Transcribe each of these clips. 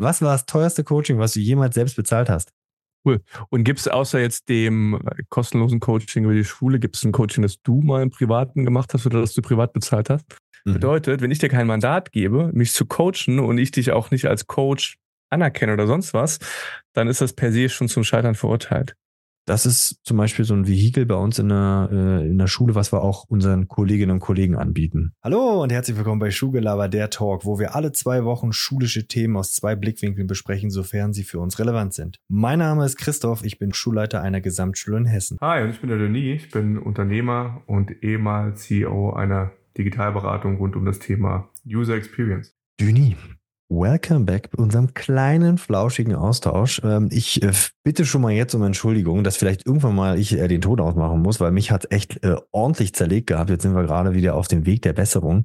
Was war das teuerste Coaching, was du jemals selbst bezahlt hast? Cool. Und gibt es außer jetzt dem äh, kostenlosen Coaching über die Schule, gibt es ein Coaching, das du mal im Privaten gemacht hast oder das du privat bezahlt hast? Mhm. Bedeutet, wenn ich dir kein Mandat gebe, mich zu coachen und ich dich auch nicht als Coach anerkenne oder sonst was, dann ist das per se schon zum Scheitern verurteilt. Das ist zum Beispiel so ein Vehikel bei uns in der, äh, in der Schule, was wir auch unseren Kolleginnen und Kollegen anbieten. Hallo und herzlich willkommen bei Schulgelaber, der Talk, wo wir alle zwei Wochen schulische Themen aus zwei Blickwinkeln besprechen, sofern sie für uns relevant sind. Mein Name ist Christoph, ich bin Schulleiter einer Gesamtschule in Hessen. Hi, und ich bin der Denis, ich bin Unternehmer und ehemals CEO einer Digitalberatung rund um das Thema User Experience. Denis, Welcome back bei unserem kleinen, flauschigen Austausch. Ähm, ich äh, bitte schon mal jetzt um Entschuldigung, dass vielleicht irgendwann mal ich äh, den Ton ausmachen muss, weil mich hat echt äh, ordentlich zerlegt gehabt. Jetzt sind wir gerade wieder auf dem Weg der Besserung.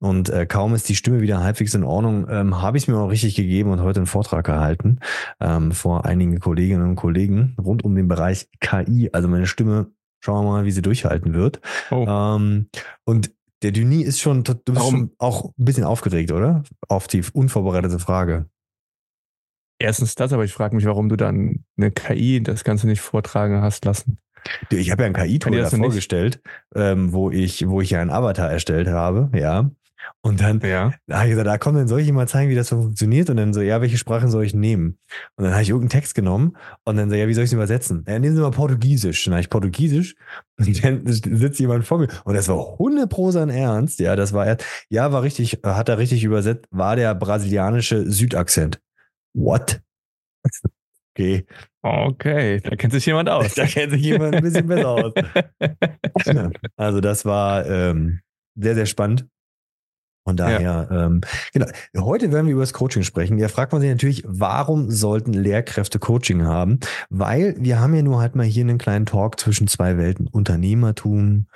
Und kaum ist die Stimme wieder halbwegs in Ordnung, ähm, habe ich es mir auch richtig gegeben und heute einen Vortrag gehalten ähm, vor einigen Kolleginnen und Kollegen rund um den Bereich KI. Also meine Stimme Schauen wir mal, wie sie durchhalten wird. Oh. Ähm, und der Denis ist schon, du bist Warum? schon auch ein bisschen aufgeregt, oder? Auf die unvorbereitete Frage. Erstens das, aber ich frage mich, warum du dann eine KI das Ganze nicht vortragen hast lassen. Ich habe ja ein KI-Tool vorgestellt, ähm, wo ich, wo ich ja einen Avatar erstellt habe, ja. Und dann ja. da habe ich gesagt, da komm, dann soll ich ihm mal zeigen, wie das funktioniert. Und dann so, ja, welche Sprachen soll ich nehmen? Und dann habe ich irgendeinen Text genommen und dann so, ja, wie soll ich es übersetzen? Ja, nehmen Sie mal Portugiesisch. Dann habe ich Portugiesisch und dann sitzt jemand vor mir. Und das war 100 pro sein Ernst. Ja, das war er, ja, war richtig, hat er richtig übersetzt, war der brasilianische Südakzent. What? Okay. Okay, da kennt sich jemand aus. da kennt sich jemand ein bisschen besser aus. also das war ähm, sehr, sehr spannend. Von daher, ja. ähm, genau. Heute werden wir über das Coaching sprechen. Ja, fragt man sich natürlich, warum sollten Lehrkräfte Coaching haben? Weil wir haben ja nur halt mal hier einen kleinen Talk zwischen zwei Welten. Unternehmertum,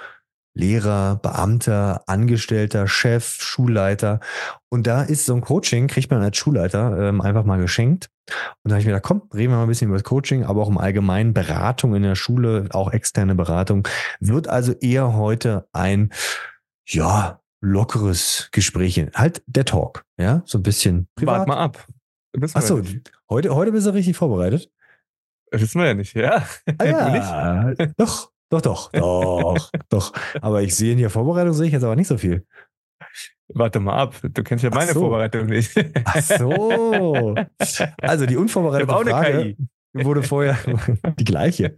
Lehrer, Beamter, Angestellter, Chef, Schulleiter. Und da ist so ein Coaching, kriegt man als Schulleiter ähm, einfach mal geschenkt. Und da habe ich mir gedacht, komm, reden wir mal ein bisschen über das Coaching, aber auch im Allgemeinen Beratung in der Schule, auch externe Beratung, wird also eher heute ein, ja, lockeres Gespräch. Halt der Talk, ja, so ein bisschen privat. Wart mal ab. Achso, heute, heute bist du richtig vorbereitet? Das wissen wir ja nicht, ja. Ah, ja. Doch, doch, doch, doch, doch. Aber ich sehe in der Vorbereitung sehe ich jetzt aber nicht so viel. Warte mal ab, du kennst ja meine so. Vorbereitung nicht. Ach so. Also die unvorbereitete Frage wurde vorher die gleiche.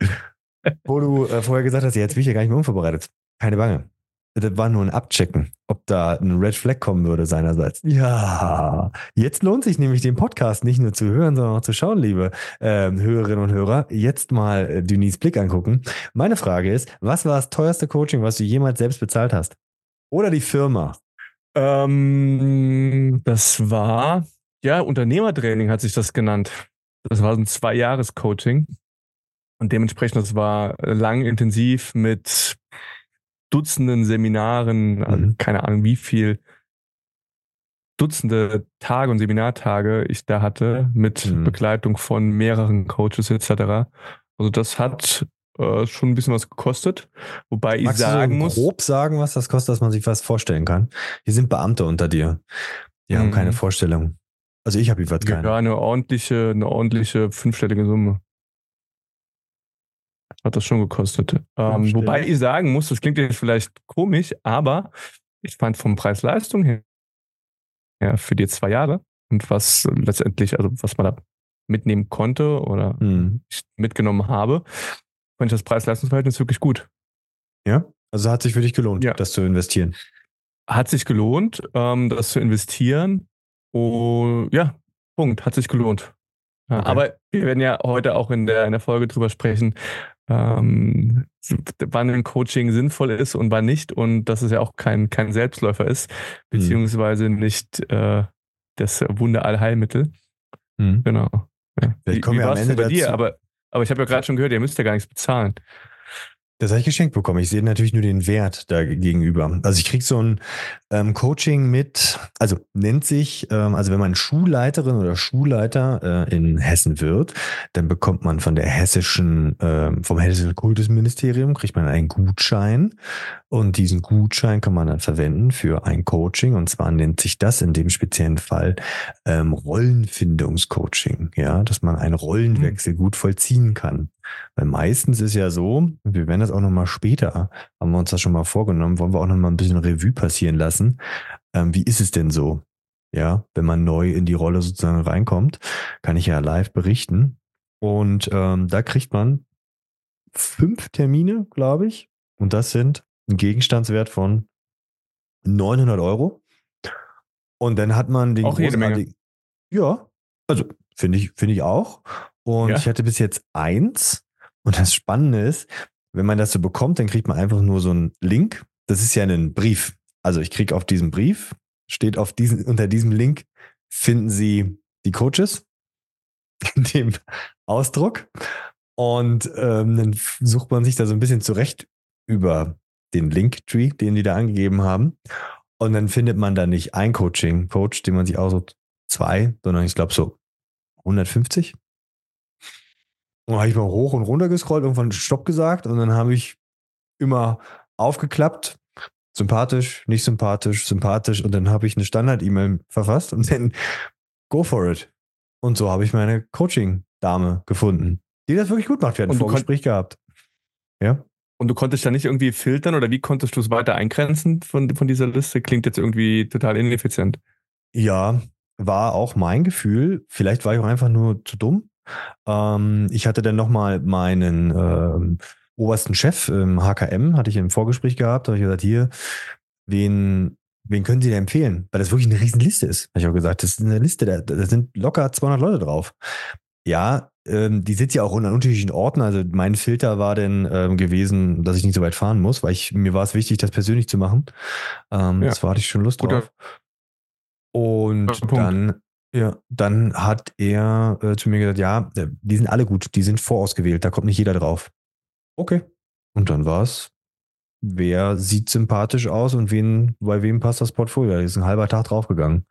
Wo du äh, vorher gesagt hast, jetzt bin ich ja gar nicht mehr unvorbereitet. Keine Bange. Das war nur ein Abchecken, ob da ein Red Flag kommen würde seinerseits. Ja, jetzt lohnt sich nämlich den Podcast nicht nur zu hören, sondern auch zu schauen, liebe äh, Hörerinnen und Hörer. Jetzt mal äh, Denise Blick angucken. Meine Frage ist, was war das teuerste Coaching, was du jemals selbst bezahlt hast? Oder die Firma? Ähm, das war, ja, Unternehmertraining hat sich das genannt. Das war ein Zwei-Jahres-Coaching. Und dementsprechend, das war lang intensiv mit Dutzenden Seminaren, also mhm. keine Ahnung wie viel Dutzende Tage und Seminartage ich da hatte mit mhm. Begleitung von mehreren Coaches etc. Also das hat äh, schon ein bisschen was gekostet, wobei Magst ich sagen du so grob muss, sagen, was das kostet, dass man sich was vorstellen kann. Hier sind Beamte unter dir, die mhm. haben keine mhm. Vorstellung. Also ich habe jedenfalls keine. Ja, eine ordentliche, eine ordentliche fünfstellige Summe hat das schon gekostet. Ähm, wobei ich sagen muss, das klingt jetzt vielleicht komisch, aber ich fand vom Preis-Leistung her ja, für die zwei Jahre und was letztendlich, also was man da mitnehmen konnte oder hm. mitgenommen habe, fand ich das Preis-Leistungs-Verhältnis wirklich gut. Ja, also hat sich für dich gelohnt, ja. das zu investieren. Hat sich gelohnt, ähm, das zu investieren. Oh, ja, Punkt, hat sich gelohnt. Ja, okay. Aber wir werden ja heute auch in der, in der Folge drüber sprechen, ähm, wann ein Coaching sinnvoll ist und wann nicht und dass es ja auch kein, kein Selbstläufer ist, mhm. beziehungsweise nicht äh, das Wunderallheilmittel. Mhm. Genau. Ja. Wie, wie war es bei dazu. dir? Aber, aber ich habe ja gerade schon gehört, ihr müsst ja gar nichts bezahlen. Das habe ich geschenkt bekommen. Ich sehe natürlich nur den Wert da gegenüber. Also ich kriege so ein ähm, Coaching mit, also nennt sich, ähm, also wenn man Schulleiterin oder Schulleiter äh, in Hessen wird, dann bekommt man von der hessischen, äh, vom hessischen Kultusministerium, kriegt man einen Gutschein und diesen Gutschein kann man dann verwenden für ein Coaching und zwar nennt sich das in dem speziellen Fall ähm, Rollenfindungscoaching, ja, dass man einen Rollenwechsel mhm. gut vollziehen kann. Weil meistens ist ja so, wir werden das auch nochmal später, haben wir uns das schon mal vorgenommen, wollen wir auch nochmal ein bisschen Revue passieren lassen. Ähm, wie ist es denn so? Ja, wenn man neu in die Rolle sozusagen reinkommt, kann ich ja live berichten. Und ähm, da kriegt man fünf Termine, glaube ich. Und das sind ein Gegenstandswert von 900 Euro. Und dann hat man den auch jede Menge. Ja, also finde ich, finde ich auch. Und ja. ich hatte bis jetzt eins. Und das Spannende ist, wenn man das so bekommt, dann kriegt man einfach nur so einen Link. Das ist ja ein Brief. Also ich kriege auf diesem Brief, steht auf diesen, unter diesem Link, finden Sie die Coaches in dem Ausdruck. Und ähm, dann sucht man sich da so ein bisschen zurecht über den Linktree, den die da angegeben haben. Und dann findet man da nicht ein Coaching-Coach, den man sich aussucht, zwei, sondern ich glaube so 150. Und dann habe ich mal hoch und runter gescrollt, irgendwann Stopp gesagt und dann habe ich immer aufgeklappt. Sympathisch, nicht sympathisch, sympathisch und dann habe ich eine Standard-E-Mail verfasst und dann go for it. Und so habe ich meine Coaching-Dame gefunden, die das wirklich gut macht. Wir hatten ein Vorgespräch gehabt. Ja. Und du konntest da nicht irgendwie filtern oder wie konntest du es weiter eingrenzen von, von dieser Liste? Klingt jetzt irgendwie total ineffizient. Ja, war auch mein Gefühl. Vielleicht war ich auch einfach nur zu dumm. Ähm, ich hatte dann nochmal meinen ähm, obersten Chef im HKM, hatte ich im Vorgespräch gehabt, da habe ich gesagt, hier, wen, wen können Sie denn empfehlen? Weil das wirklich eine Riesenliste ist, habe ich auch gesagt. Das ist eine Liste, da, da sind locker 200 Leute drauf. Ja, ähm, die sitzt ja auch an unterschiedlichen Orten. Also mein Filter war denn ähm, gewesen, dass ich nicht so weit fahren muss, weil ich, mir war es wichtig, das persönlich zu machen. Ähm, ja. Das war hatte ich schon Lust Guter, drauf. Und dann, ja, dann hat er äh, zu mir gesagt, ja, äh, die sind alle gut, die sind vorausgewählt, da kommt nicht jeder drauf. Okay. Und dann war es, wer sieht sympathisch aus und wen, bei wem passt das Portfolio? Da ist ein halber Tag draufgegangen.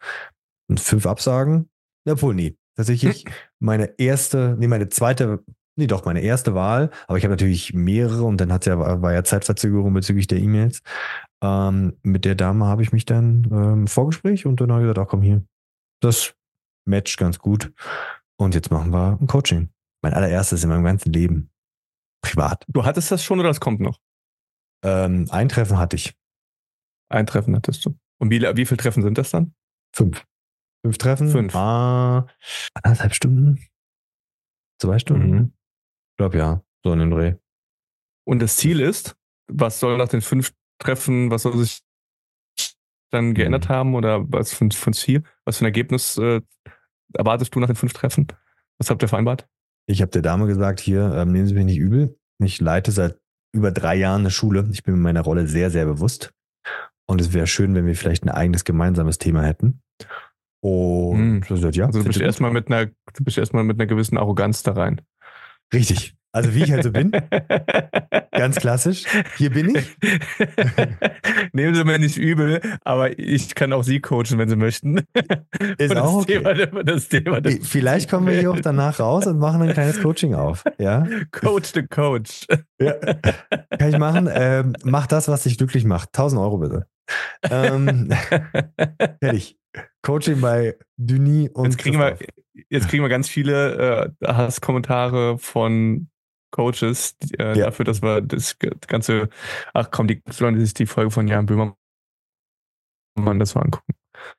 Und fünf Absagen? Obwohl, nie. Tatsächlich meine erste, nee, meine zweite, nee, doch, meine erste Wahl, aber ich habe natürlich mehrere und dann hat ja, war ja Zeitverzögerung bezüglich der E-Mails. Ähm, mit der Dame habe ich mich dann ähm, Vorgespräch und dann habe ich gesagt, ach komm hier, das matcht ganz gut. Und jetzt machen wir ein Coaching. Mein allererstes in meinem ganzen Leben. Privat. Du hattest das schon oder das kommt noch? Ähm, ein Treffen hatte ich. Ein Treffen hattest du. Und wie, wie viele Treffen sind das dann? Fünf. Fünf Treffen? Fünf. Ah, anderthalb Stunden? Zwei Stunden? Mhm. Ich glaube ja, so in den Dreh. Und das Ziel ist, was soll nach den fünf Treffen, was soll sich dann geändert mhm. haben oder was für, für ein Ziel? Was für ein Ergebnis äh, erwartest du nach den fünf Treffen? Was habt ihr vereinbart? Ich habe der Dame gesagt, hier, ähm, nehmen Sie mich nicht übel. Ich leite seit über drei Jahren eine Schule. Ich bin mir meiner Rolle sehr, sehr bewusst. Und es wäre schön, wenn wir vielleicht ein eigenes gemeinsames Thema hätten. Und hm. ja, also du bist erstmal mit einer, du bist erstmal mit einer gewissen Arroganz da rein. Richtig. Also wie ich halt so bin. Ganz klassisch. Hier bin ich. Nehmen Sie mir nicht übel, aber ich kann auch Sie coachen, wenn Sie möchten. Ist auch okay. Thema, das Thema, das Vielleicht kommen wir hier auch danach raus und machen ein kleines Coaching auf. Ja? Coach the Coach. Ja. Kann ich machen. Ähm, mach das, was dich glücklich macht. 1000 Euro bitte. Ähm, fertig. Coaching bei Duny und jetzt kriegen, wir, jetzt kriegen wir ganz viele äh, Hasskommentare von Coaches äh, ja. dafür, dass wir das ganze, ach komm, die sollen sich die Folge von Jan Böhmermann das mal angucken.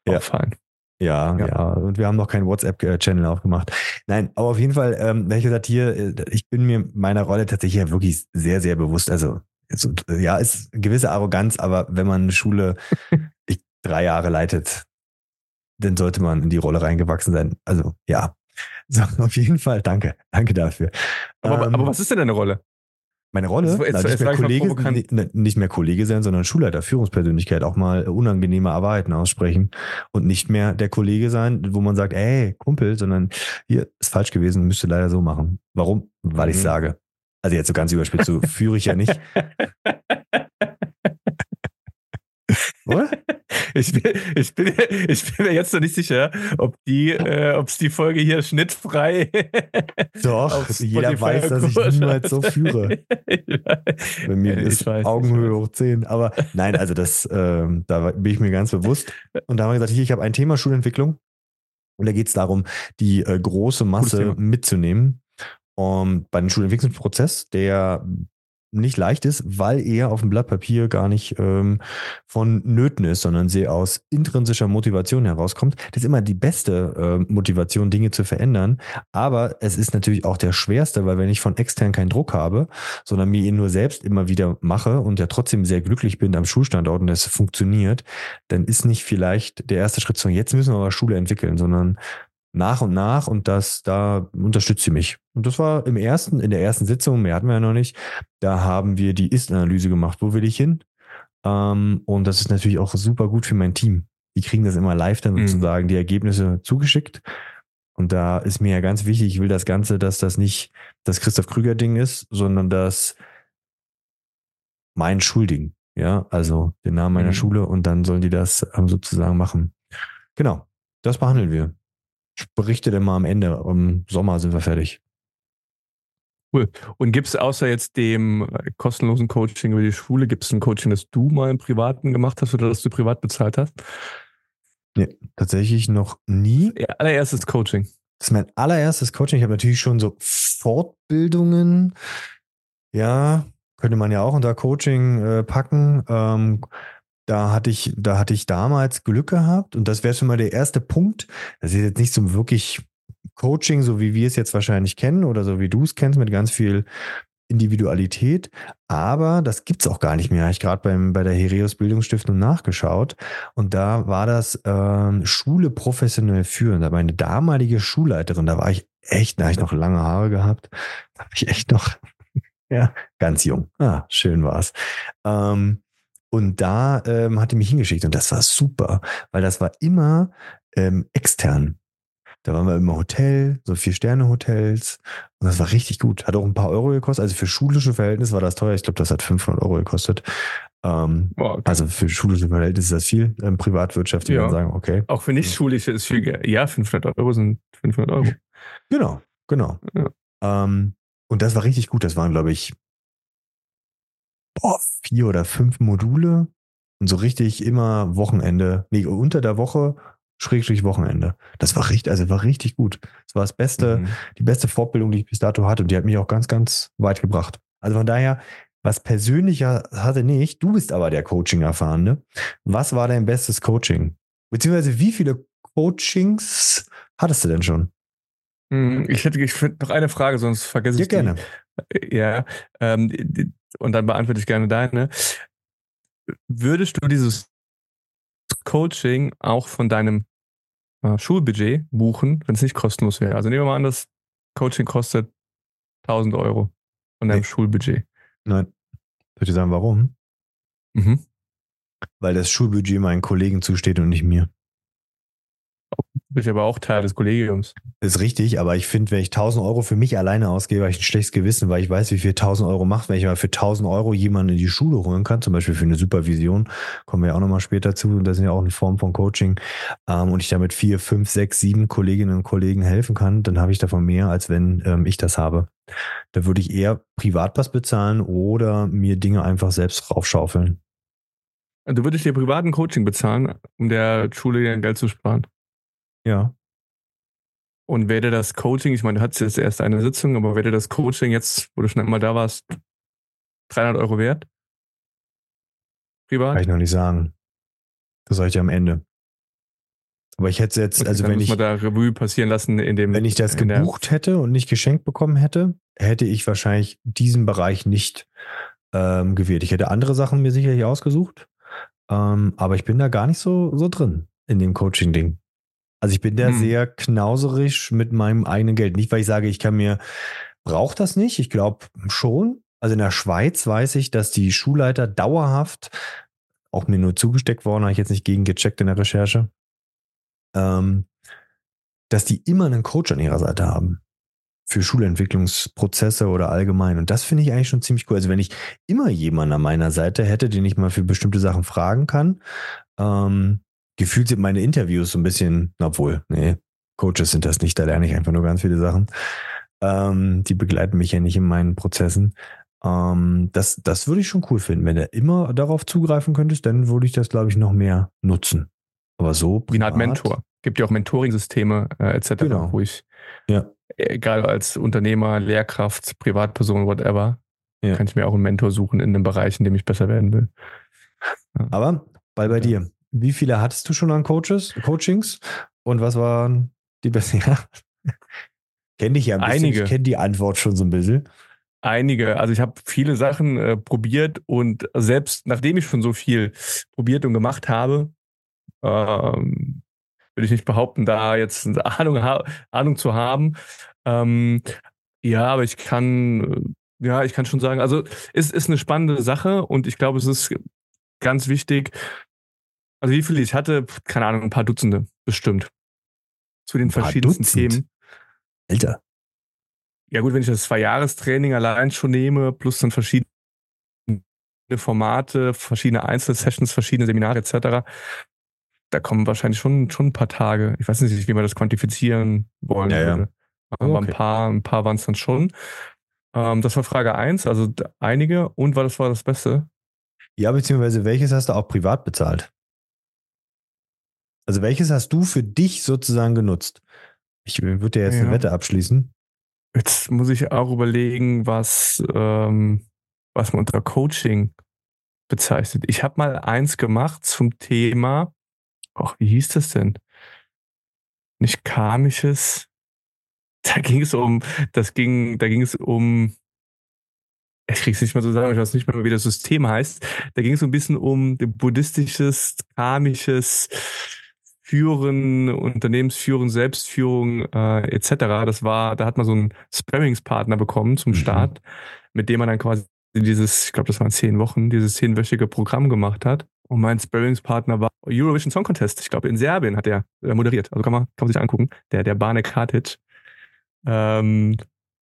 Ja. Auffallen. Ja, ja, ja, Und wir haben noch keinen WhatsApp-Channel aufgemacht. Nein, aber auf jeden Fall, ähm, ich gesagt hier, äh, ich bin mir meiner Rolle tatsächlich wirklich sehr, sehr bewusst. Also, also ja, ist eine gewisse Arroganz, aber wenn man eine Schule ich, drei Jahre leitet, dann sollte man in die Rolle reingewachsen sein. Also ja, so, auf jeden Fall, danke. Danke dafür. Aber, ähm, aber was ist denn deine Rolle? Meine Rolle? Jetzt, jetzt, nicht, mehr Kollege, nicht mehr Kollege sein, sondern Schulleiter, Führungspersönlichkeit, auch mal unangenehme Wahrheiten aussprechen und nicht mehr der Kollege sein, wo man sagt, ey, Kumpel, sondern hier ist falsch gewesen, müsste leider so machen. Warum? Weil ich mhm. sage. Also jetzt so ganz überspitzt, so führe ich ja nicht. Oder? Ich bin, ich, bin, ich bin mir jetzt noch nicht sicher, ob die, äh, ob es die Folge hier schnittfrei. Doch, jeder weiß, dass ich niemals so führe. Bei mir ist weiß, Augenhöhe hoch 10. Aber nein, also das, ähm, da bin ich mir ganz bewusst. Und da haben wir gesagt, hier, ich habe ein Thema Schulentwicklung. Und da geht es darum, die äh, große Masse mitzunehmen. Um, bei dem Schulentwicklungsprozess, der nicht leicht ist, weil er auf dem Blatt Papier gar nicht ähm, von Nöten ist, sondern sehr aus intrinsischer Motivation herauskommt. Das ist immer die beste äh, Motivation, Dinge zu verändern. Aber es ist natürlich auch der schwerste, weil wenn ich von extern keinen Druck habe, sondern mir ihn nur selbst immer wieder mache und ja trotzdem sehr glücklich bin am Schulstandort und es funktioniert, dann ist nicht vielleicht der erste Schritt zu, jetzt müssen wir aber Schule entwickeln, sondern nach und nach und das, da unterstützt sie mich. Und das war im ersten, in der ersten Sitzung, mehr hatten wir ja noch nicht, da haben wir die Ist-Analyse gemacht. Wo will ich hin? Ähm, und das ist natürlich auch super gut für mein Team. Die kriegen das immer live dann mhm. sozusagen die Ergebnisse zugeschickt. Und da ist mir ja ganz wichtig, ich will das Ganze, dass das nicht das Christoph Krüger Ding ist, sondern das mein Schulding. Ja, also den Namen meiner mhm. Schule und dann sollen die das ähm, sozusagen machen. Genau, das behandeln wir. Ich berichte dann mal am Ende. Im Sommer sind wir fertig. Cool. Und gibt es außer jetzt dem äh, kostenlosen Coaching über die Schule, gibt es ein Coaching, das du mal im Privaten gemacht hast oder das du privat bezahlt hast? Nee, tatsächlich noch nie. Ja, allererstes Coaching. Das ist mein allererstes Coaching. Ich habe natürlich schon so Fortbildungen. Ja, könnte man ja auch unter Coaching äh, packen. Ähm, da hatte ich, da hatte ich damals Glück gehabt und das wäre schon mal der erste Punkt. Das ist jetzt nicht so wirklich Coaching, so wie wir es jetzt wahrscheinlich kennen oder so wie du es kennst, mit ganz viel Individualität. Aber das gibt es auch gar nicht mehr. Ich gerade bei der Hereus Bildungsstiftung nachgeschaut und da war das ähm, Schule professionell führen. Da meine damalige Schulleiterin, da war ich echt, da habe ich noch lange Haare gehabt, da habe ich echt noch, ja, ganz jung. Ah, schön war's. Ähm, und da ähm, hat er mich hingeschickt und das war super, weil das war immer ähm, extern. Da waren wir im Hotel, so Vier-Sterne-Hotels. Und das war richtig gut. Hat auch ein paar Euro gekostet. Also für schulische Verhältnisse war das teuer. Ich glaube, das hat 500 Euro gekostet. Ähm, oh, okay. Also für schulische Verhältnisse ist das viel. Ähm, Privatwirtschaft, die ja. sagen, okay. Auch für nicht schulische ist viel. Ja, 500 Euro sind 500 Euro. Genau, genau. Ja. Ähm, und das war richtig gut. Das waren, glaube ich, boah, vier oder fünf Module und so richtig immer Wochenende, nee, unter der Woche, Schrägstrich Wochenende. Das war richtig, also war richtig gut. Das war das beste, mhm. die beste Fortbildung, die ich bis dato hatte und die hat mich auch ganz, ganz weit gebracht. Also von daher, was persönlicher hatte nicht, du bist aber der Coaching-Erfahrene. Was war dein bestes Coaching? Beziehungsweise wie viele Coachings hattest du denn schon? Hm, ich hätte ich noch eine Frage, sonst vergesse ja, ich die. gerne. Ja, ähm, und dann beantworte ich gerne deine. Würdest du dieses Coaching auch von deinem äh, Schulbudget buchen, wenn es nicht kostenlos wäre? Also nehmen wir mal an, das Coaching kostet 1000 Euro von deinem nee. Schulbudget. Nein. Soll ich sagen, warum? Mhm. Weil das Schulbudget meinen Kollegen zusteht und nicht mir. Du bist aber auch Teil des Kollegiums. Das ist richtig, aber ich finde, wenn ich 1000 Euro für mich alleine ausgebe, habe ich ein schlechtes Gewissen, weil ich weiß, wie viel 1000 Euro macht. Wenn ich mal für 1000 Euro jemanden in die Schule holen kann, zum Beispiel für eine Supervision, kommen wir ja auch nochmal später zu, das ist ja auch eine Form von Coaching, ähm, und ich damit vier, fünf, sechs, sieben Kolleginnen und Kollegen helfen kann, dann habe ich davon mehr, als wenn ähm, ich das habe. Da würde ich eher Privatpass bezahlen oder mir Dinge einfach selbst raufschaufeln. Du würdest dir privaten Coaching bezahlen, um der Schule Geld zu sparen? Ja. Und werde das Coaching, ich meine, du hattest jetzt erst eine Sitzung, aber werde das Coaching jetzt, wo du schon einmal da warst, 300 Euro wert? Privat? Kann ich noch nicht sagen. Das sage ich am Ende. Aber ich hätte jetzt, okay, also wenn ich. Mal da Revue passieren lassen in dem. Wenn ich das gebucht hätte und nicht geschenkt bekommen hätte, hätte ich wahrscheinlich diesen Bereich nicht ähm, gewählt. Ich hätte andere Sachen mir sicherlich ausgesucht. Ähm, aber ich bin da gar nicht so, so drin in dem Coaching-Ding. Also ich bin da hm. sehr knauserisch mit meinem eigenen Geld. Nicht, weil ich sage, ich kann mir, braucht das nicht. Ich glaube schon. Also in der Schweiz weiß ich, dass die Schulleiter dauerhaft, auch mir nur zugesteckt worden, habe ich jetzt nicht gegen gecheckt in der Recherche, ähm, dass die immer einen Coach an ihrer Seite haben. für Schulentwicklungsprozesse oder allgemein. Und das finde ich eigentlich schon ziemlich cool. Also wenn ich immer jemanden an meiner Seite hätte, den ich mal für bestimmte Sachen fragen kann, ähm, gefühlt sind meine Interviews so ein bisschen, obwohl, nee, Coaches sind das nicht, da lerne ich einfach nur ganz viele Sachen. Ähm, die begleiten mich ja nicht in meinen Prozessen. Ähm, das, das würde ich schon cool finden. Wenn du immer darauf zugreifen könntest, dann würde ich das, glaube ich, noch mehr nutzen. Aber so. Wie eine Mentor. Gibt ja auch Mentoring-Systeme äh, etc., genau. wo ich, ja. egal als Unternehmer, Lehrkraft, Privatperson, whatever, ja. kann ich mir auch einen Mentor suchen in dem Bereich, in dem ich besser werden will. Ja. Aber bei, bei dir, wie viele hattest du schon an Coaches, Coachings? Und was waren die besten? Ja. Kenne dich ja ein bisschen. Einige. Ich kenne die Antwort schon so ein bisschen. Einige. Also ich habe viele Sachen äh, probiert und selbst nachdem ich schon so viel probiert und gemacht habe, ähm, würde ich nicht behaupten, da jetzt eine Ahnung, Ahnung zu haben. Ähm, ja, aber ich kann, ja, ich kann schon sagen, also es ist eine spannende Sache und ich glaube, es ist ganz wichtig. Also wie viele ich hatte, keine Ahnung, ein paar Dutzende bestimmt. Zu den verschiedensten Dutzend. Themen. Alter. Ja gut, wenn ich das Zwei-Jahres-Training allein schon nehme, plus dann verschiedene Formate, verschiedene Einzelsessions, verschiedene Seminare etc., da kommen wahrscheinlich schon, schon ein paar Tage. Ich weiß nicht, wie man das quantifizieren wollen ja, würde. Ja. Aber okay. ein paar, ein paar waren es dann schon. Ähm, das war Frage eins, also einige. Und war das war das Beste? Ja, beziehungsweise welches hast du auch privat bezahlt? Also welches hast du für dich sozusagen genutzt? Ich würde ja jetzt ja. eine Wette abschließen. Jetzt muss ich auch überlegen, was, ähm, was man unter Coaching bezeichnet. Ich habe mal eins gemacht zum Thema, ach, wie hieß das denn? Nicht karmisches. Da ging es um, das ging, da ging es um, ich krieg's nicht mehr so sagen, ich weiß nicht mehr, wie das System heißt. Da ging es so ein bisschen um buddhistisches, karmisches, Führen, Unternehmensführung, Selbstführung äh, etc. Das war, da hat man so einen Sparringspartner bekommen zum mhm. Start, mit dem man dann quasi dieses, ich glaube, das waren zehn Wochen, dieses zehnwöchige Programm gemacht hat. Und mein Sparringspartner war Eurovision Song Contest. Ich glaube, in Serbien hat er äh, moderiert. Also kann man, kann man sich angucken. Der, der Bane Kartic. Ähm,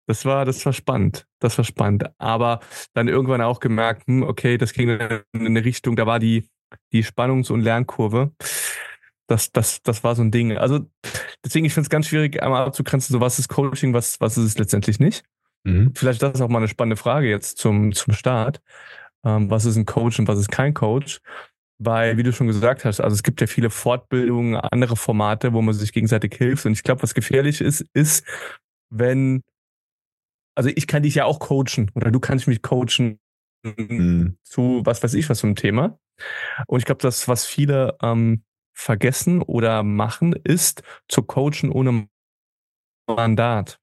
das war, das war spannend. Das war spannend. Aber dann irgendwann auch gemerkt, hm, okay, das ging in eine Richtung, da war die, die Spannungs- und Lernkurve das, das, das war so ein Ding. Also deswegen, ich finde es ganz schwierig, einmal abzugrenzen, so was ist Coaching, was, was ist es letztendlich nicht. Mhm. Vielleicht das ist auch mal eine spannende Frage jetzt zum, zum Start. Ähm, was ist ein Coach und was ist kein Coach? Weil, wie du schon gesagt hast, also es gibt ja viele Fortbildungen, andere Formate, wo man sich gegenseitig hilft. Und ich glaube, was gefährlich ist, ist, wenn, also ich kann dich ja auch coachen oder du kannst mich coachen mhm. zu was weiß ich was ein Thema. Und ich glaube, das, was viele ähm, vergessen oder machen, ist zu coachen ohne Mandat.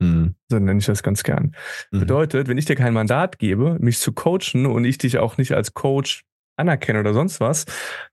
Mhm. So nenne ich das ganz gern. Mhm. Bedeutet, wenn ich dir kein Mandat gebe, mich zu coachen und ich dich auch nicht als Coach anerkenne oder sonst was,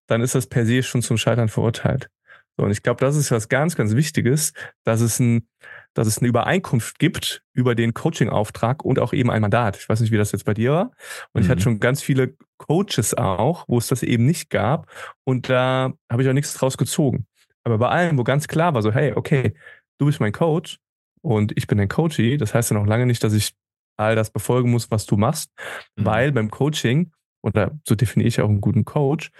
dann ist das per se schon zum Scheitern verurteilt. So, und ich glaube, das ist was ganz, ganz Wichtiges, dass es ein, dass es eine Übereinkunft gibt über den Coaching-Auftrag und auch eben ein Mandat. Ich weiß nicht, wie das jetzt bei dir war. Und mhm. ich hatte mhm. schon ganz viele Coaches auch, wo es das eben nicht gab. Und da habe ich auch nichts draus gezogen. Aber bei allen, wo ganz klar war, so, hey, okay, du bist mein Coach und ich bin dein Coachie, das heißt ja noch lange nicht, dass ich all das befolgen muss, was du machst, mhm. weil beim Coaching, oder so definiere ich auch einen guten Coach,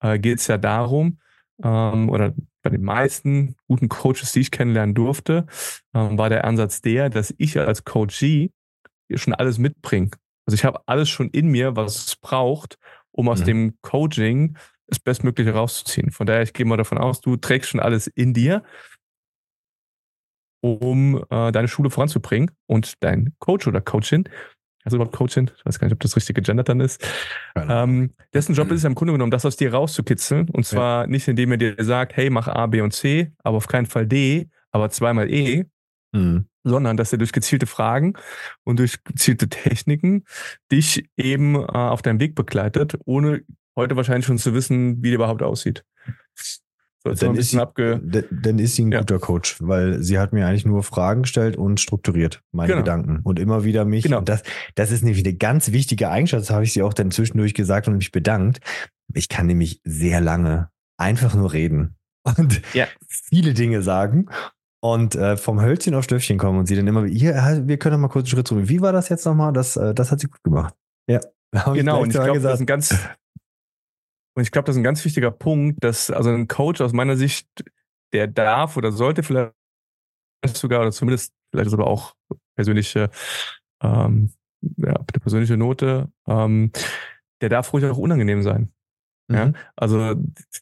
äh, geht es ja darum, ähm, oder bei den meisten guten Coaches, die ich kennenlernen durfte, ähm, war der Ansatz der, dass ich als Coachee schon alles mitbringe. Also ich habe alles schon in mir, was es braucht, um aus mhm. dem Coaching das Bestmögliche rauszuziehen. Von daher, ich gehe mal davon aus, du trägst schon alles in dir, um äh, deine Schule voranzubringen und dein Coach oder Coachin also überhaupt Coaching, ich weiß gar nicht, ob das richtige Gender dann ist. Ähm, dessen Job ist es ja im Grunde genommen, das aus dir rauszukitzeln. Und zwar ja. nicht, indem er dir sagt, hey, mach A, B und C, aber auf keinen Fall D, aber zweimal E, mhm. sondern dass er durch gezielte Fragen und durch gezielte Techniken dich eben äh, auf deinem Weg begleitet, ohne heute wahrscheinlich schon zu wissen, wie der überhaupt aussieht. So, dann, ist sie, dann ist sie ein ja. guter Coach, weil sie hat mir eigentlich nur Fragen gestellt und strukturiert meine genau. Gedanken und immer wieder mich. Genau. Und das, das ist nämlich eine ganz wichtige Eigenschaft, das habe ich sie auch dann zwischendurch gesagt und mich bedankt. Ich kann nämlich sehr lange einfach nur reden und ja. viele Dinge sagen. und äh, vom Hölzchen auf Stöffchen kommen und sie dann immer, hier, wir können noch mal kurz einen Schritt zurück. Wie war das jetzt nochmal? Das, äh, das hat sie gut gemacht. Ja. Genau, und ich glaube, das ist ein ganz, und ich glaube, das ist ein ganz wichtiger Punkt, dass also ein Coach aus meiner Sicht, der darf oder sollte vielleicht sogar, oder zumindest vielleicht ist aber auch persönliche, ähm, ja, eine persönliche Note, ähm, der darf ruhig auch unangenehm sein. Mhm. Ja? Also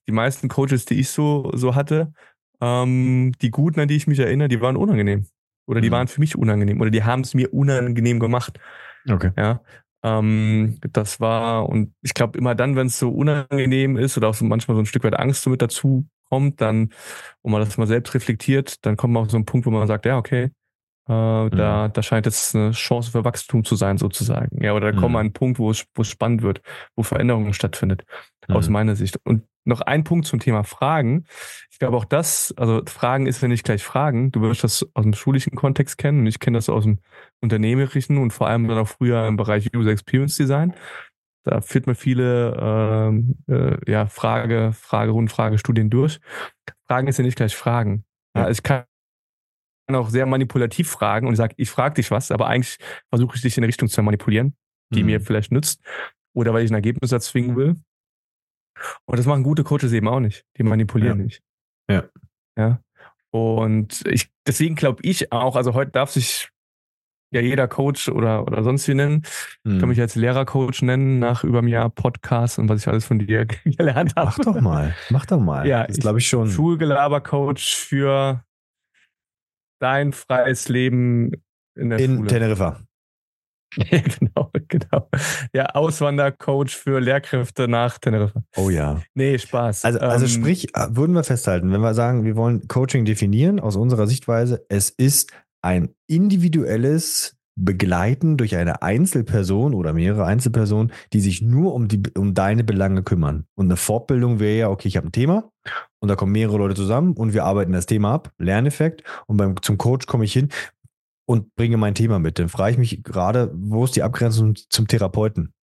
die meisten Coaches, die ich so, so hatte, ähm, die guten, an die ich mich erinnere, die waren unangenehm. Oder die mhm. waren für mich unangenehm. Oder die haben es mir unangenehm gemacht. Okay. Ja. Ähm, das war, und ich glaube, immer dann, wenn es so unangenehm ist oder auch so manchmal so ein Stück weit Angst so mit dazu kommt, dann, wo man das mal selbst reflektiert, dann kommt man auch so ein Punkt, wo man sagt, ja, okay, äh, mhm. da, da scheint jetzt eine Chance für Wachstum zu sein, sozusagen. Ja, oder da mhm. kommt man an einen Punkt, wo es, wo es spannend wird, wo Veränderungen stattfindet, mhm. aus meiner Sicht. Und noch ein Punkt zum Thema Fragen. Ich glaube auch das, also Fragen ist ja nicht gleich Fragen. Du wirst das aus dem schulischen Kontext kennen und ich kenne das aus dem unternehmerischen und vor allem dann auch früher im Bereich User Experience Design. Da führt man viele ähm, äh, ja, Frage, Fragerunden, Fragestudien durch. Fragen ist ja nicht gleich Fragen. Ja, ich kann auch sehr manipulativ fragen und sage, ich frage dich was, aber eigentlich versuche ich dich in eine Richtung zu manipulieren, die mhm. mir vielleicht nützt. Oder weil ich ein Ergebnis erzwingen will. Und das machen gute Coaches eben auch nicht. Die manipulieren ja. nicht. Ja. Ja. Und ich, deswegen glaube ich auch, also heute darf sich ja jeder Coach oder, oder sonst wie nennen. Mhm. Ich kann mich als Lehrercoach nennen, nach über einem Jahr Podcast und was ich alles von dir gelernt habe. Mach doch mal, mach doch mal. Ja, das glaube ich schon. Schulgelabercoach für dein freies Leben in der in Schule. Teneriffa. Ja, genau, genau. Ja, Auswandercoach für Lehrkräfte nach Teneriffa. Oh ja. Nee, Spaß. Also, also ähm, sprich, äh, würden wir festhalten, wenn wir sagen, wir wollen Coaching definieren, aus unserer Sichtweise, es ist ein individuelles Begleiten durch eine Einzelperson oder mehrere Einzelpersonen, die sich nur um, die, um deine Belange kümmern. Und eine Fortbildung wäre ja, okay, ich habe ein Thema und da kommen mehrere Leute zusammen und wir arbeiten das Thema ab, Lerneffekt und beim, zum Coach komme ich hin und bringe mein Thema mit. Dann frage ich mich gerade, wo ist die Abgrenzung zum Therapeuten?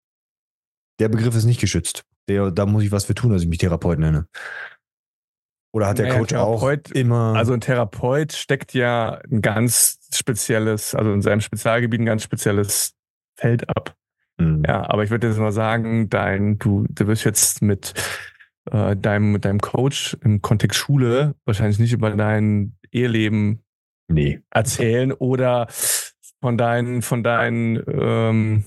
Der Begriff ist nicht geschützt. Der, da muss ich was für tun, dass ich mich Therapeut nenne. Oder hat der naja, Coach Therapeut, auch immer. Also ein Therapeut steckt ja ein ganz spezielles, also in seinem Spezialgebiet ein ganz spezielles Feld ab. Mhm. Ja, aber ich würde jetzt mal sagen, dein, du, du wirst jetzt mit äh, deinem, deinem Coach im Kontext Schule wahrscheinlich nicht über dein Eheleben nee. erzählen oder von deinen, von deinen ähm,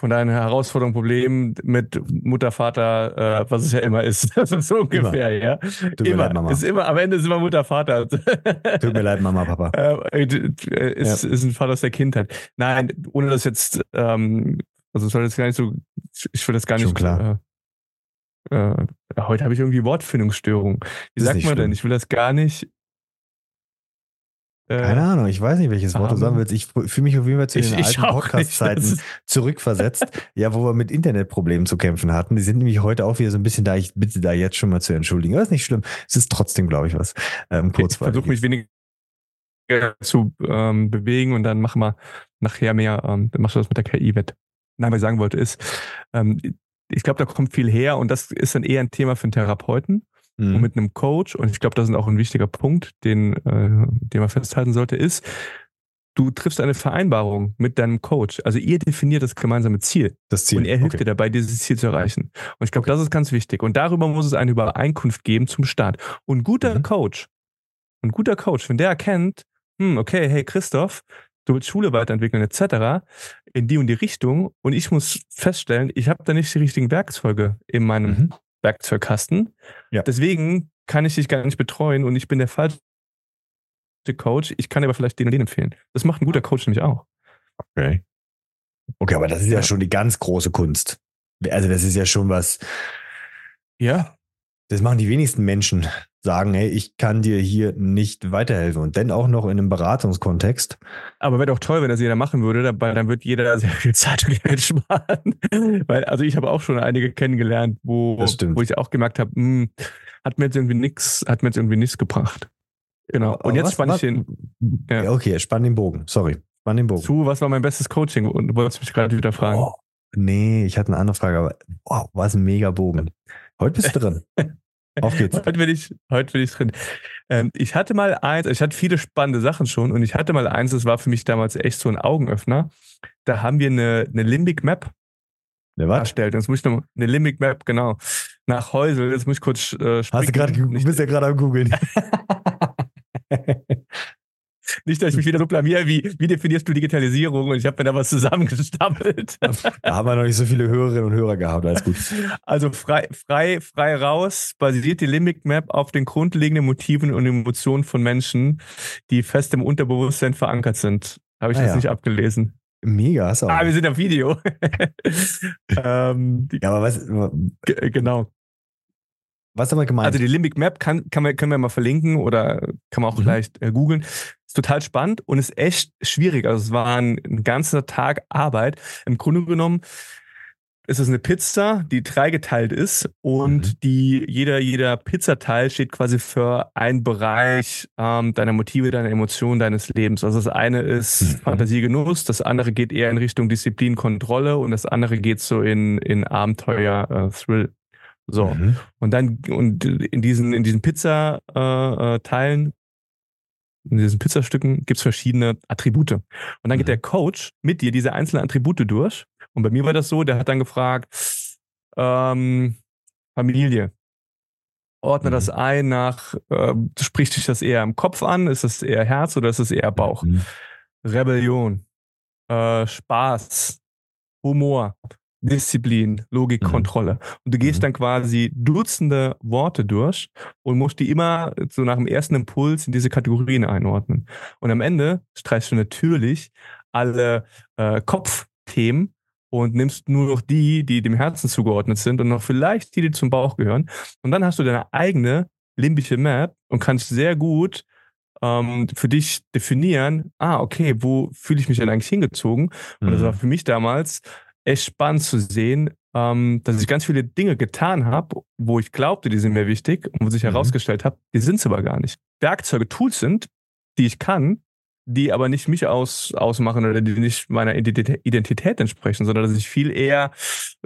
von deinen Herausforderungen, Problemen mit Mutter, Vater, äh, was es ja immer ist. Das ist so ungefähr, immer. ja. Tut immer. Leid, Mama. Ist immer, am Ende ist immer Mutter, Vater. Tut mir leid, Mama, Papa. Äh, ist, ja. ist ein Fall aus der Kindheit. Nein, ohne das jetzt, ähm, also soll das gar nicht so, ich will das gar nicht. Schon klar. Äh, äh, heute habe ich irgendwie Wortfindungsstörung. Wie sagt man schlimm. denn? Ich will das gar nicht äh, Keine Ahnung, ich weiß nicht, welches Wort du sagen willst. Ich fühle mich auf jeden Fall zu den ich, alten Podcast-Zeiten zurückversetzt, ja, wo wir mit Internetproblemen zu kämpfen hatten. Die sind nämlich heute auch wieder so ein bisschen da. Ich bitte da jetzt schon mal zu entschuldigen. Aber ist nicht schlimm. Es ist trotzdem, glaube ich, was. Ähm, ich versuche mich weniger zu ähm, bewegen und dann machen wir nachher mehr, ähm, dann machst du das mit der KI wett. Nein, was ich sagen wollte ist, ähm, ich glaube, da kommt viel her und das ist dann eher ein Thema für einen Therapeuten mhm. und mit einem Coach, und ich glaube, das ist auch ein wichtiger Punkt, den, äh, den man festhalten sollte, ist, du triffst eine Vereinbarung mit deinem Coach. Also ihr definiert das gemeinsame Ziel. Das Ziel. Und er hilft okay. dir dabei, dieses Ziel zu erreichen. Und ich glaube, okay. das ist ganz wichtig. Und darüber muss es eine Übereinkunft geben zum Start. Und guter mhm. Coach, ein guter Coach, wenn der erkennt, hm, okay, hey Christoph, du willst Schule weiterentwickeln etc. in die und die Richtung und ich muss feststellen, ich habe da nicht die richtigen Werkzeuge in meinem mhm. Werkzeugkasten. Ja. Deswegen kann ich dich gar nicht betreuen und ich bin der falsche Coach. Ich kann aber vielleicht den und den empfehlen. Das macht ein guter Coach nämlich auch. Okay. Okay, aber das ist ja schon die ganz große Kunst. Also das ist ja schon was. Ja. Das machen die wenigsten Menschen. Sagen, hey, ich kann dir hier nicht weiterhelfen. Und dann auch noch in einem Beratungskontext. Aber wäre doch toll, wenn das jeder machen würde, dabei, dann wird jeder sehr viel Zeit und Geld sparen. Weil, also ich habe auch schon einige kennengelernt, wo, wo ich auch gemerkt habe, hm, hat mir jetzt irgendwie nichts, hat mir jetzt irgendwie nichts gebracht. Genau. Und jetzt was, spann ich den. Ja. Okay, spann den Bogen. Sorry. Spann den Bogen. Zu, was war mein bestes Coaching? Und du wolltest mich gerade wieder fragen. Oh, nee, ich hatte eine andere Frage, aber wow, war es ein mega Bogen. Heute bist du drin. Auf geht's. Heute bin ich, heute bin ich drin. Ähm, ich hatte mal eins, ich hatte viele spannende Sachen schon und ich hatte mal eins, das war für mich damals echt so ein Augenöffner. Da haben wir eine, eine Limbic Map Ne, was? erstellt. Jetzt muss ich noch eine Limbic Map, genau. Nach Heusel. Jetzt muss ich kurz äh, Hast du gerade, du bist ja gerade am googeln. Nicht, dass ich mich wieder so blamier, wie, wie definierst du Digitalisierung? Und ich habe mir da was zusammengestammelt. da haben wir noch nicht so viele Hörerinnen und Hörer gehabt, alles gut. Also frei, frei, frei raus basiert die Limbic Map auf den grundlegenden Motiven und Emotionen von Menschen, die fest im Unterbewusstsein verankert sind. Habe ich Ah, das ja. nicht abgelesen? Mega, hast du auch. Ah, wir sind am Video. ähm, ja, aber was, ge- genau. Was damit gemeint? Also die Limbic Map kann, kann man, können wir mal verlinken oder kann man auch Mhm. leicht äh, googeln. Ist total spannend und ist echt schwierig. Also es war ein, ein ganzer Tag Arbeit. Im Grunde genommen ist es eine Pizza, die dreigeteilt ist und Mhm. die jeder jeder Pizzateil steht quasi für einen Bereich ähm, deiner Motive, deiner Emotionen, deines Lebens. Also das eine ist Mhm. Fantasie, Genuss, das andere geht eher in Richtung Disziplin, Kontrolle und das andere geht so in in Abenteuer, äh, Thrill. So. Mhm. Und dann, und in diesen, in diesen Pizza-Teilen, äh, Teilen, in diesen Pizzastücken gibt's verschiedene Attribute. Und dann geht Mhm. der Coach mit dir diese einzelnen Attribute durch. Und bei mir war das so, der hat dann gefragt, ähm, Familie. Ordne Mhm. das ein nach, äh, spricht sich das eher im Kopf an? Ist das eher Herz oder ist es eher Bauch? Mhm. Rebellion, äh, Spaß, Humor, Disziplin, Logik, Mhm. Kontrolle. Und du gehst Mhm. dann quasi Dutzende Worte durch und musst die immer so nach dem ersten Impuls in diese Kategorien einordnen. Und am Ende streichst du natürlich alle äh, Kopfthemen und nimmst nur noch die, die dem Herzen zugeordnet sind und noch vielleicht die, die zum Bauch gehören. Und dann hast du deine eigene limbische Map und kannst sehr gut ähm, für dich definieren, ah, okay, wo fühle ich mich denn eigentlich hingezogen? Und das war Mhm. für mich damals echt spannend zu sehen, ähm, dass ich ganz viele Dinge getan habe, wo ich glaubte, die sind mir wichtig und wo sich Mhm. herausgestellt habe, die sind es aber gar nicht. Werkzeuge, Tools sind, die ich kann, die aber nicht mich aus, ausmachen oder die nicht meiner Identität, entsprechen, sondern dass ich viel eher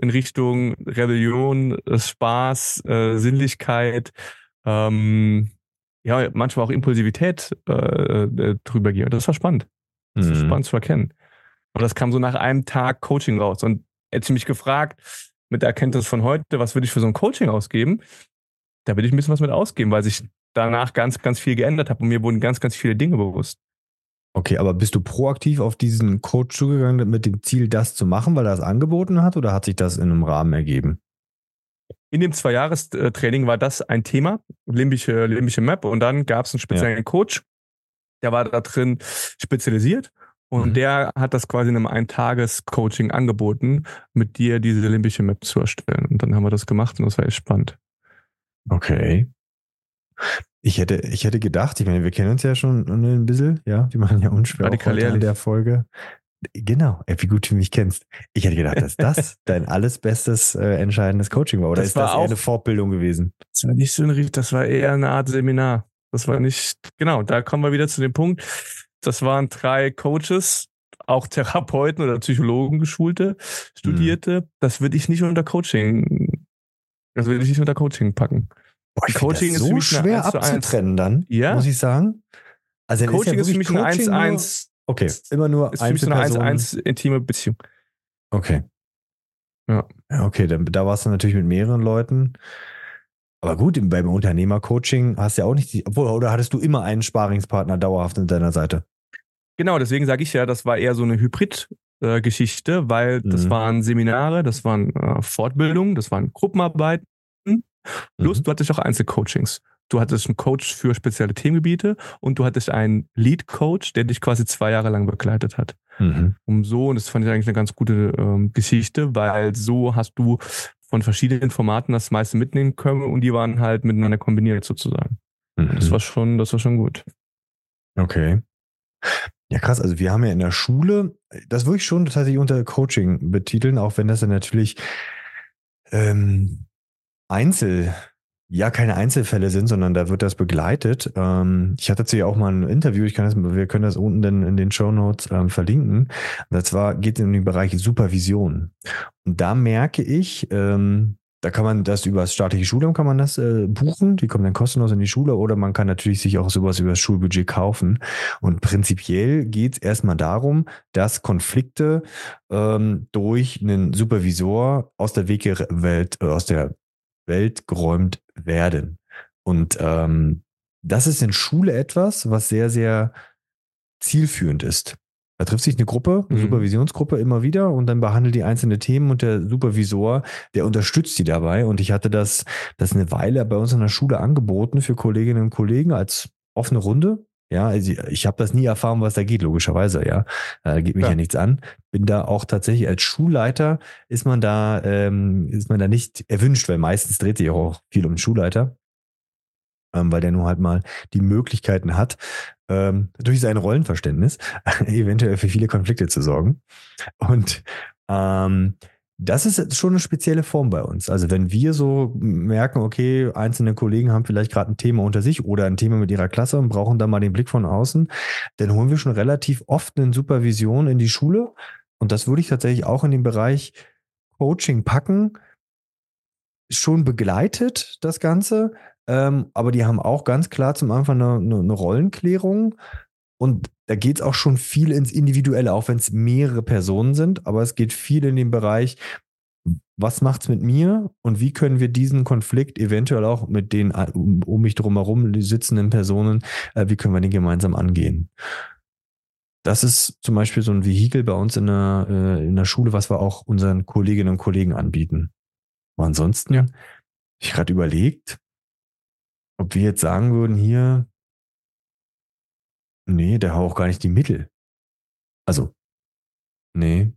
in Richtung Rebellion, äh, Spaß, äh, Sinnlichkeit, ähm, ja, manchmal auch Impulsivität äh, äh, drüber gehe. Und das war spannend. Das ist Mhm. spannend zu erkennen. Und das kam so nach einem Tag Coaching raus. Und hätte sie mich gefragt, mit der Erkenntnis von heute, was würde ich für so ein Coaching ausgeben? Da würde ich ein bisschen was mit ausgeben, weil sich danach ganz, ganz viel geändert hat und mir wurden ganz, ganz viele Dinge bewusst. Okay, aber bist du proaktiv auf diesen Coach zugegangen mit dem Ziel, das zu machen, weil er es angeboten hat, oder hat sich das in einem Rahmen ergeben? In dem Zwei-Jahres-Training war das ein Thema, limbische, limbische Map. Und dann gab es einen speziellen Coach, der war da drin spezialisiert. Und Mhm. der hat das quasi in einem Ein-Tages-Coaching angeboten, mit dir diese limbische Map zu erstellen. Und dann haben wir das gemacht und das war echt spannend. Okay. Ich hätte, ich hätte gedacht, ich meine, wir kennen uns ja schon ein bisschen, ja, wir machen ja unschwer auch Radikal an ehrlich. der Folge. Genau, wie gut du mich kennst. Ich hätte gedacht, dass das dein alles bestes, äh, entscheidendes Coaching war. Oder Das ist war das eher auch- eine Fortbildung gewesen? Das war nicht so ein Rief, das war eher eine Art Seminar. Das war nicht, genau, da kommen wir wieder zu dem Punkt. Das waren drei Coaches, auch Therapeuten oder Psychologen geschulte, Studierte. Das würde ich nicht unter Coaching, das würde ich nicht unter Coaching packen. Boah, Coaching Coaching ist ist so eine schwer 1 zu 1. abzutrennen dann, Ja. muss ich sagen. Also Coaching ist, ja für mich eine Coaching nur- 1-1, Okay, immer nur ist für mich so eine Einzelpersonen. 1-1 intime Beziehung. Okay. Ja. Okay, dann, da warst du natürlich mit mehreren Leuten. Aber gut, im- beim Unternehmercoaching hast du ja auch nicht die, obwohl, oder hattest du immer einen Sparingspartner dauerhaft an deiner Seite? Genau, deswegen sage ich ja, das war eher so eine Hybrid-Geschichte, weil das Mhm. waren Seminare, das waren äh, Fortbildungen, das waren Gruppenarbeiten. Plus, Mhm. du hattest auch Einzelcoachings. Du hattest einen Coach für spezielle Themengebiete und du hattest einen Lead-Coach, der dich quasi zwei Jahre lang begleitet hat. Mhm. Um so, und das fand ich eigentlich eine ganz gute ähm, Geschichte, weil so hast du von verschiedenen Formaten das meiste mitnehmen können und die waren halt miteinander kombiniert sozusagen. Mhm. Das war schon, das war schon gut. Okay. Ja, krass. Also wir haben ja in der Schule, das würde ich schon tatsächlich unter Coaching betiteln, auch wenn das dann natürlich ähm, Einzel, ja, keine Einzelfälle sind, sondern da wird das begleitet. Ähm, ich hatte dazu ja auch mal ein Interview, ich kann das, wir können das unten dann in den Show Notes ähm, verlinken. Und zwar geht es um den Bereich Supervision. Und da merke ich, ähm, da kann man das über das staatliche Schulamt kann man das äh, buchen, die kommen dann kostenlos in die Schule oder man kann natürlich sich auch sowas über das Schulbudget kaufen. Und prinzipiell geht es erstmal darum, dass Konflikte ähm, durch einen Supervisor aus der Wegewelt, äh, aus der Welt geräumt werden. Und ähm, das ist in Schule etwas, was sehr, sehr zielführend ist. Da trifft sich eine Gruppe, eine mhm. Supervisionsgruppe immer wieder und dann behandelt die einzelne Themen und der Supervisor, der unterstützt die dabei. Und ich hatte das, das eine Weile bei uns in der Schule angeboten für Kolleginnen und Kollegen als offene Runde. Ja, also ich habe das nie erfahren, was da geht, logischerweise, ja. Da geht mich ja. ja nichts an. Bin da auch tatsächlich als Schulleiter ist man da, ähm, ist man da nicht erwünscht, weil meistens dreht sich auch viel um den Schulleiter ähm, weil der nur halt mal die Möglichkeiten hat, ähm, durch sein Rollenverständnis eventuell für viele Konflikte zu sorgen. Und ähm, das ist schon eine spezielle Form bei uns. Also wenn wir so merken, okay, einzelne Kollegen haben vielleicht gerade ein Thema unter sich oder ein Thema mit ihrer Klasse und brauchen da mal den Blick von außen, dann holen wir schon relativ oft eine Supervision in die Schule. Und das würde ich tatsächlich auch in den Bereich Coaching packen. Schon begleitet das Ganze, ähm, aber die haben auch ganz klar zum Anfang eine, eine, eine Rollenklärung. Und da geht es auch schon viel ins Individuelle, auch wenn es mehrere Personen sind. Aber es geht viel in den Bereich, was macht es mit mir und wie können wir diesen Konflikt eventuell auch mit den um, um mich drumherum sitzenden Personen, äh, wie können wir den gemeinsam angehen? Das ist zum Beispiel so ein Vehikel bei uns in der, äh, in der Schule, was wir auch unseren Kolleginnen und Kollegen anbieten. Aber ansonsten, ja. ich gerade überlegt, ob wir jetzt sagen würden, hier, nee, der hat auch gar nicht die Mittel. Also, nee.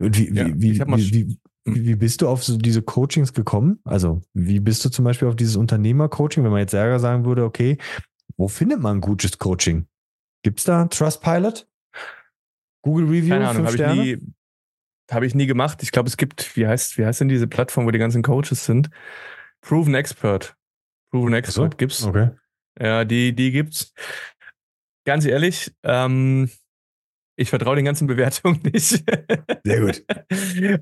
Und wie, ja, wie, wie, wie, wie, bist du auf so diese Coachings gekommen? Also, wie bist du zum Beispiel auf dieses Unternehmer-Coaching, wenn man jetzt selber sagen würde, okay, wo findet man ein gutes Coaching? Gibt es da Trustpilot? Google Review? Keine Ahnung, habe ich, nie, hab ich nie gemacht. Ich glaube, es gibt, wie heißt, wie heißt denn diese Plattform, wo die ganzen Coaches sind? Proven Expert. Proven Expert so? gibt's. Okay. Ja, die, die gibt's. Ganz ehrlich, ähm, ich vertraue den ganzen Bewertungen nicht. Sehr gut.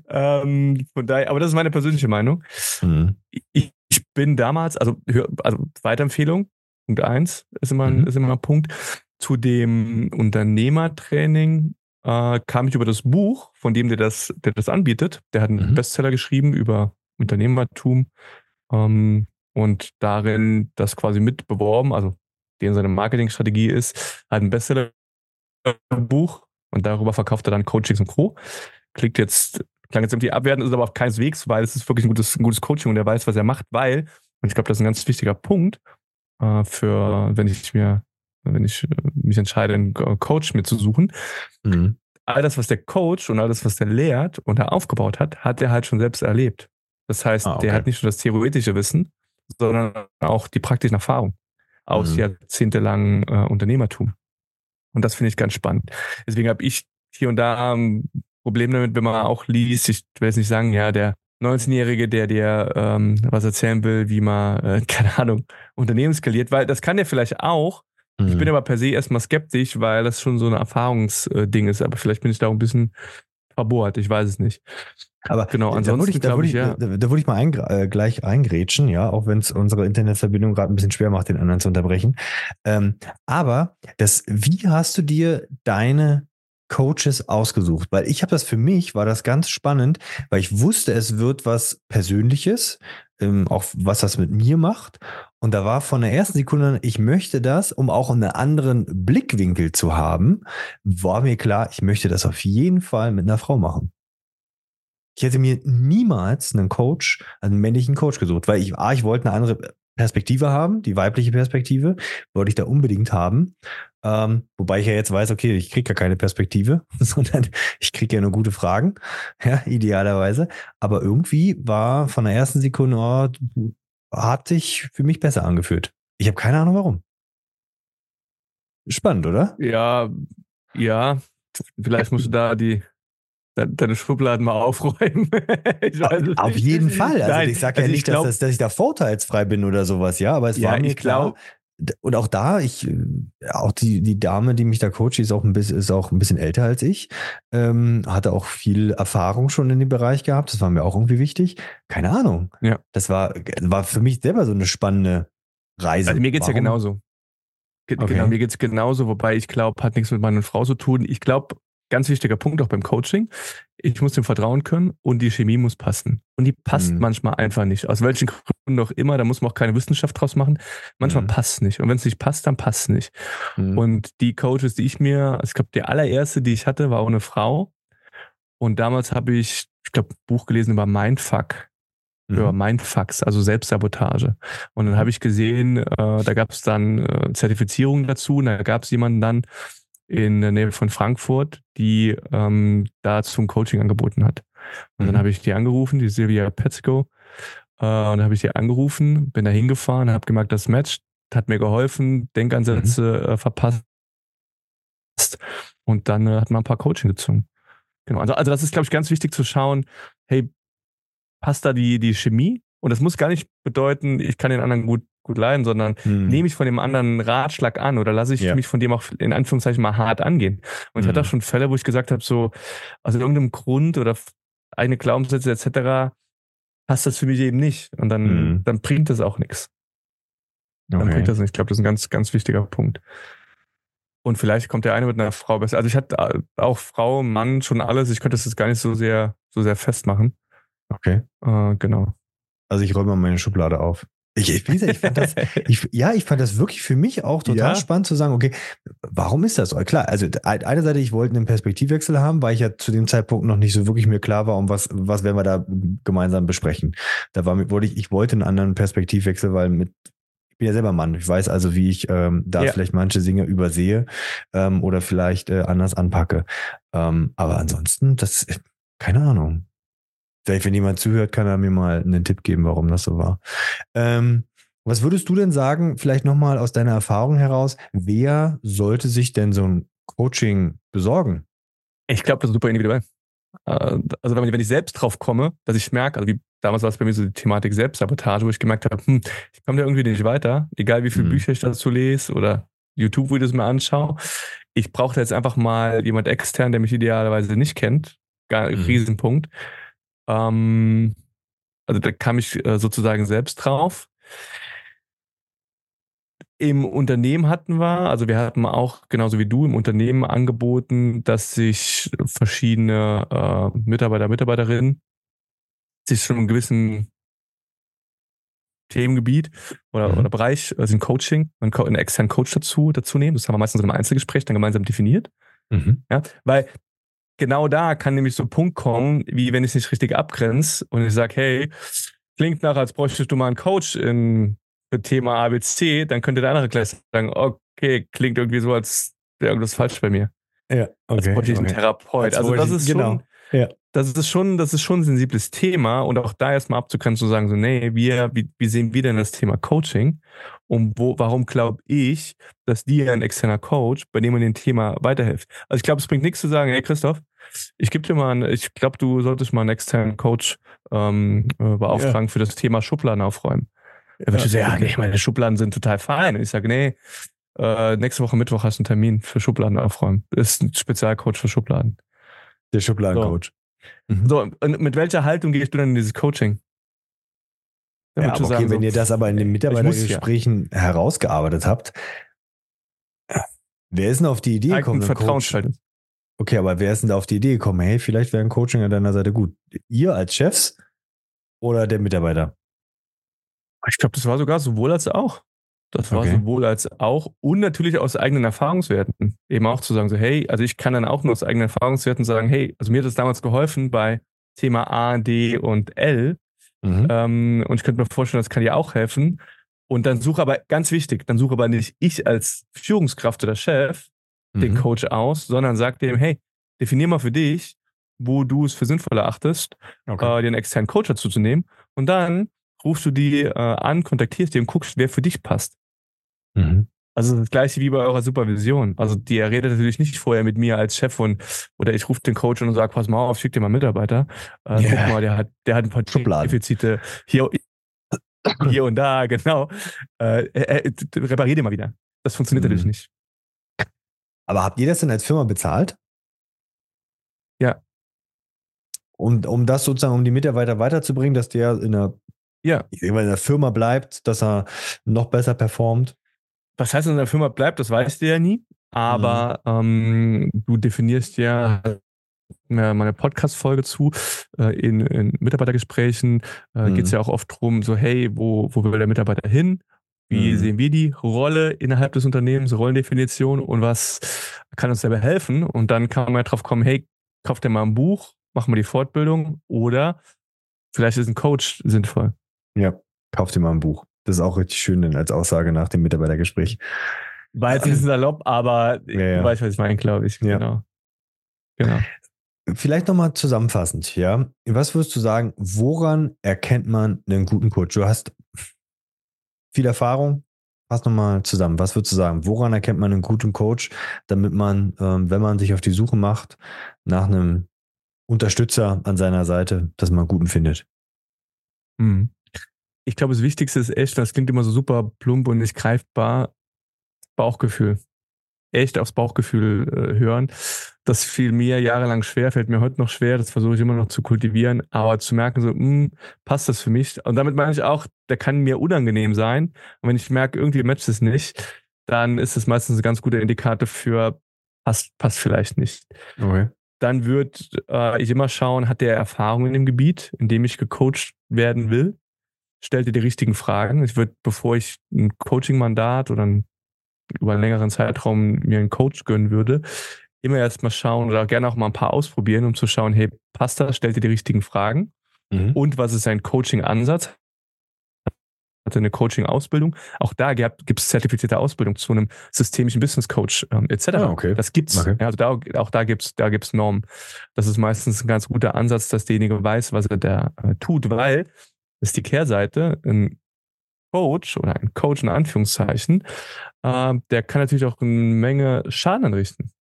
ähm, von daher, aber das ist meine persönliche Meinung. Mhm. Ich, ich, bin damals, also, also Weiterempfehlung, Punkt eins ist immer, mhm. ist immer ein Punkt. Zu dem Unternehmertraining äh, kam ich über das Buch, von dem der das, der das anbietet. Der hat einen mhm. Bestseller geschrieben über Unternehmertum. Ähm, und darin das quasi mit beworben, also den seine Marketingstrategie ist, hat ein Bestseller-Buch und darüber verkauft er dann Coachings und Co. Klingt jetzt, klang jetzt irgendwie abwertend, ist aber auf keineswegs, weil es ist wirklich ein gutes, ein gutes Coaching und er weiß, was er macht, weil, und ich glaube, das ist ein ganz wichtiger Punkt, äh, für, wenn ich mir, wenn ich äh, mich entscheide, einen Coach mir zu suchen. Mhm. All das, was der Coach und alles, was der lehrt und er aufgebaut hat, hat er halt schon selbst erlebt. Das heißt, ah, okay. der hat nicht nur das theoretische Wissen, sondern auch die praktischen Erfahrungen aus mhm. jahrzehntelangen äh, Unternehmertum. Und das finde ich ganz spannend. Deswegen habe ich hier und da ein Problem damit, wenn man auch liest, ich will jetzt nicht sagen, ja, der 19-Jährige, der dir ähm, was erzählen will, wie man, äh, keine Ahnung, Unternehmen skaliert, weil das kann der vielleicht auch. Mhm. Ich bin aber per se erstmal skeptisch, weil das schon so ein Erfahrungsding ist. Aber vielleicht bin ich da auch ein bisschen verbohrt, ich weiß es nicht. Aber genau, ansonsten da würde ich, da, ich, ja. da, da würde ich mal ein, äh, gleich eingrätschen, ja, auch wenn es unsere Internetverbindung gerade ein bisschen schwer macht, den anderen zu unterbrechen. Ähm, aber das, wie hast du dir deine Coaches ausgesucht? Weil ich habe das für mich, war das ganz spannend, weil ich wusste, es wird was Persönliches, ähm, auch was das mit mir macht. Und da war von der ersten Sekunde, ich möchte das, um auch einen anderen Blickwinkel zu haben, war mir klar, ich möchte das auf jeden Fall mit einer Frau machen. Ich hätte mir niemals einen Coach, einen männlichen Coach gesucht, weil ich, A, ich wollte eine andere Perspektive haben, die weibliche Perspektive, wollte ich da unbedingt haben. Ähm, wobei ich ja jetzt weiß, okay, ich kriege ja keine Perspektive, sondern ich kriege ja nur gute Fragen, ja, idealerweise. Aber irgendwie war von der ersten Sekunde, oh, hat sich für mich besser angefühlt. Ich habe keine Ahnung warum. Spannend, oder? Ja, ja. Vielleicht musst du da die deine Schubladen mal aufräumen. Auf jeden Fall. Also Nein, ich sage ja also nicht, glaub, dass, dass, ich da vorteilsfrei bin oder sowas, ja, aber es ja, war mir klar, glaub, und auch da, ich, auch die, die Dame, die mich da coacht, ist auch ein bisschen, ist auch ein bisschen älter als ich, ähm, hatte auch viel Erfahrung schon in dem Bereich gehabt. Das war mir auch irgendwie wichtig. Keine Ahnung. Ja. Das war, war für mich selber so eine spannende Reise. Also mir geht's Warum? ja genauso. Ge okay. Genau, mir geht's genauso, wobei ich glaube, hat nichts mit meiner Frau zu tun. Ich glaube, ganz wichtiger Punkt auch beim Coaching. Ich muss dem vertrauen können und die Chemie muss passen. Und die passt mhm. manchmal einfach nicht. Aus welchen Gründen auch immer, da muss man auch keine Wissenschaft draus machen. Manchmal mhm. passt es nicht. Und wenn es nicht passt, dann passt es nicht. Mhm. Und die Coaches, die ich mir, ich glaube, der allererste, die ich hatte, war auch eine Frau. Und damals habe ich, ich glaube, ein Buch gelesen über Mindfuck. Mhm. Über Mindfucks, also Selbstsabotage. Und dann habe ich gesehen, äh, da gab es dann äh, Zertifizierungen dazu. Und da gab es jemanden dann, in der Nähe von Frankfurt, die ähm, da zum Coaching angeboten hat. Und mhm. dann habe ich die angerufen, die Silvia Petzko. Äh, und dann habe ich die angerufen, bin da hingefahren, habe gemerkt, das matcht, hat mir geholfen, Denkansätze mhm. äh, verpasst. Und dann äh, hat man ein paar Coaching gezogen. Genau. Also, also das ist, glaube ich, ganz wichtig zu schauen, hey, passt da die, die Chemie? Und das muss gar nicht bedeuten, ich kann den anderen gut gut leiden, sondern hm. nehme ich von dem anderen Ratschlag an oder lasse ich ja. mich von dem auch in Anführungszeichen mal hart angehen. Und ich hatte auch hm. schon Fälle, wo ich gesagt habe, so aus irgendeinem Grund oder eine Glaubenssätze etc. passt das für mich eben nicht. Und dann, hm. dann bringt das auch nichts. Dann okay. bringt das nicht. Ich glaube, das ist ein ganz, ganz wichtiger Punkt. Und vielleicht kommt der eine mit einer Frau besser. Also ich hatte auch Frau, Mann, schon alles. Ich könnte das jetzt gar nicht so sehr, so sehr festmachen. Okay. Äh, genau. Also ich räume mal meine Schublade auf. Ich, ich, ich fand das, ich, ja, ich fand das wirklich für mich auch total ja. spannend zu sagen, okay, warum ist das so? Klar, also eine Seite, ich wollte einen Perspektivwechsel haben, weil ich ja zu dem Zeitpunkt noch nicht so wirklich mir klar war, um was, was werden wir da gemeinsam besprechen. Da war, wollte ich, ich wollte einen anderen Perspektivwechsel, weil mit, ich bin ja selber Mann. Ich weiß also, wie ich ähm, da ja. vielleicht manche Dinge übersehe ähm, oder vielleicht äh, anders anpacke. Ähm, aber ansonsten, das, keine Ahnung. Vielleicht, wenn jemand zuhört, kann er mir mal einen Tipp geben, warum das so war. Ähm, was würdest du denn sagen, vielleicht nochmal aus deiner Erfahrung heraus, wer sollte sich denn so ein Coaching besorgen? Ich glaube, das ist super individuell. Äh, also wenn ich, wenn ich selbst drauf komme, dass ich merke, also wie damals war es bei mir so die Thematik Selbstsabotage, wo ich gemerkt habe, hm, ich komme da irgendwie nicht weiter, egal wie viele mhm. Bücher ich dazu lese oder YouTube-Videos mir anschaue. Ich brauche da jetzt einfach mal jemand extern, der mich idealerweise nicht kennt. Gar, mhm. Riesenpunkt. Ähm, also da kam ich äh, sozusagen selbst drauf. Im Unternehmen hatten wir, also wir hatten auch genauso wie du im Unternehmen angeboten, dass sich verschiedene äh, Mitarbeiter, Mitarbeiterinnen sich schon einem gewissen Themengebiet oder, mhm. oder Bereich, also ein Coaching, einen externen Coach dazu, dazu nehmen. Das haben wir meistens in einem Einzelgespräch dann gemeinsam definiert. Mhm. Ja, weil genau da kann nämlich so ein Punkt kommen, wie wenn ich es nicht richtig abgrenze und ich sage, hey, klingt nach, als bräuchtest du mal einen Coach in, für Thema ABC, dann könnte der andere gleich sagen, okay, klingt irgendwie so, als wäre irgendwas falsch bei mir. Ja, okay. Als bräuchte ich einen okay. Therapeut. also das ist genau. schon, ja. das ist schon, das ist schon ein sensibles Thema und auch da erstmal abzugrenzen, zu sagen, so, nee, wir, wie, wie sehen wir denn das Thema Coaching? Und wo, warum glaube ich, dass dir ein externer Coach, bei dem man dem Thema weiterhilft? Also ich glaube, es bringt nichts zu sagen, hey Christoph, ich gebe dir mal, einen, ich glaube, du solltest mal einen externen Coach ähm, äh, beauftragen ja. für das Thema Schubladen aufräumen. Er wird ja, sagen, ja, nee, meine Schubladen sind total fein. Und ich sage, nee, äh, nächste Woche Mittwoch hast du einen Termin für Schubladen aufräumen. Das ist ein Spezialcoach für Schubladen. Der Schubladencoach. So. Mhm. so, und mit welcher Haltung gehst du dann in dieses Coaching? Ja, okay, sagen, wenn so, ihr das aber in den Mitarbeitergesprächen ja. herausgearbeitet habt, wer ist denn auf die Idee gekommen? Vertrauensverhältnis. Okay, aber wer ist denn da auf die Idee gekommen? Hey, vielleicht wäre ein Coaching an deiner Seite gut. Ihr als Chefs oder der Mitarbeiter? Ich glaube, das war sogar sowohl als auch. Das war okay. sowohl als auch und natürlich aus eigenen Erfahrungswerten. Eben auch zu sagen, so, hey, also ich kann dann auch nur aus eigenen Erfahrungswerten sagen, hey, also mir hat das damals geholfen bei Thema A, D und L. Mhm. Ähm, und ich könnte mir vorstellen, das kann dir auch helfen. Und dann suche aber, ganz wichtig, dann suche aber nicht ich als Führungskraft oder Chef den mhm. Coach aus, sondern sag dem, hey, definier mal für dich, wo du es für sinnvoll erachtest, okay. äh, den externen Coach dazu zu nehmen. Und dann rufst du die äh, an, kontaktierst die und guckst, wer für dich passt. Mhm. Also das gleiche wie bei eurer Supervision. Also die redet natürlich nicht vorher mit mir als Chef und oder ich rufe den Coach und sage, pass mal auf, schick dir mal Mitarbeiter. Äh, yeah. Guck mal, der hat, der hat ein paar Schubladen. Defizite. Hier, hier und da, genau. Äh, äh, reparier dir mal wieder. Das funktioniert mhm. natürlich nicht. Aber habt ihr das denn als Firma bezahlt? Ja. Um, um das sozusagen, um die Mitarbeiter weiterzubringen, dass der in der, ja. in der Firma bleibt, dass er noch besser performt? Was heißt in der Firma bleibt, das weißt du ja nie. Aber mhm. ähm, du definierst ja mir meine Podcast-Folge zu. Äh, in, in Mitarbeitergesprächen äh, mhm. geht es ja auch oft darum, so, hey, wo, wo will der Mitarbeiter hin? Wie mhm. sehen wir die Rolle innerhalb des Unternehmens, Rollendefinition und was kann uns dabei helfen? Und dann kann man ja drauf kommen, hey, kauf dir mal ein Buch, mach mal die Fortbildung oder vielleicht ist ein Coach sinnvoll. Ja, kauf dir mal ein Buch. Das ist auch richtig schön denn als Aussage nach dem Mitarbeitergespräch. War jetzt ein bisschen salopp, aber ja, ja. du weißt, was ich meine, glaube ich. Ja. Genau. genau. Vielleicht nochmal zusammenfassend, ja. Was würdest du sagen, woran erkennt man einen guten Coach? Du hast viel Erfahrung. Fass nochmal zusammen. Was würdest du sagen? Woran erkennt man einen guten Coach, damit man, ähm, wenn man sich auf die Suche macht, nach einem Unterstützer an seiner Seite, dass man einen guten findet? Hm. Ich glaube, das Wichtigste ist echt, das klingt immer so super plump und nicht greifbar, Bauchgefühl echt aufs Bauchgefühl äh, hören. Das fiel mir jahrelang schwer, fällt mir heute noch schwer, das versuche ich immer noch zu kultivieren, aber zu merken, so, mh, hm, passt das für mich? Und damit meine ich auch, der kann mir unangenehm sein. Und wenn ich merke, irgendwie matcht es nicht, dann ist es meistens ein ganz guter Indikator für, passt, passt vielleicht nicht. Okay. Dann würde äh, ich immer schauen, hat der Erfahrung in dem Gebiet, in dem ich gecoacht werden will? Stellt ihr die richtigen Fragen? Ich würde, bevor ich ein Coaching-Mandat oder ein über einen längeren Zeitraum mir einen Coach gönnen würde, immer erst mal schauen oder gerne auch mal ein paar ausprobieren, um zu schauen, hey, passt das, stellt ihr die richtigen Fragen mhm. und was ist sein Coaching-Ansatz? Hatte eine Coaching-Ausbildung. Auch da gibt es zertifizierte Ausbildung zu einem systemischen Business Coach ähm, etc. Ah, okay. Das gibt's. Okay. Also da, auch da gibt's da gibt's Normen. Das ist meistens ein ganz guter Ansatz, dass derjenige weiß, was er da äh, tut, weil ist die Kehrseite. Ein Coach oder ein Coach in Anführungszeichen, äh, der kann natürlich auch eine Menge Schaden anrichten.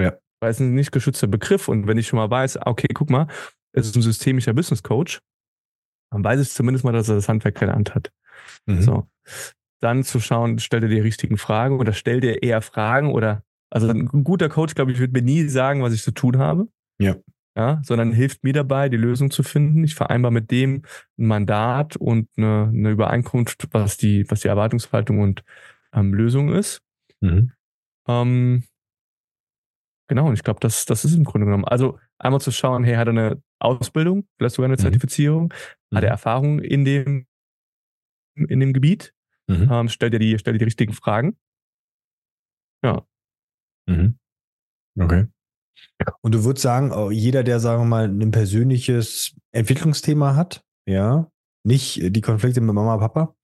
Ja. Weil es ein nicht geschützter Begriff und wenn ich schon mal weiß, okay, guck mal, es ist ein systemischer Business Coach, dann weiß ich zumindest mal, dass er das Handwerk gelernt hat. Mhm. So. Dann zu schauen, stellt er die richtigen Fragen oder stellt er eher Fragen oder, also ein guter Coach, glaube ich, wird mir nie sagen, was ich zu tun habe. Ja ja, sondern hilft mir dabei, die Lösung zu finden. Ich vereinbare mit dem ein Mandat und eine, eine Übereinkunft, was die, was die Erwartungshaltung und ähm, Lösung ist. Mhm. Ähm, genau, und ich glaube, das, das ist im Grunde genommen. Also einmal zu schauen, hey, hat er eine Ausbildung, vielleicht sogar eine mhm. Zertifizierung, mhm. hat er Erfahrung in dem, in dem Gebiet, mhm. ähm, stellt er die, stellt er die richtigen Fragen. Ja. Mhm. Okay. Und du würdest sagen, oh, jeder, der, sagen wir mal, ein persönliches Entwicklungsthema hat, ja, nicht die Konflikte mit Mama und Papa,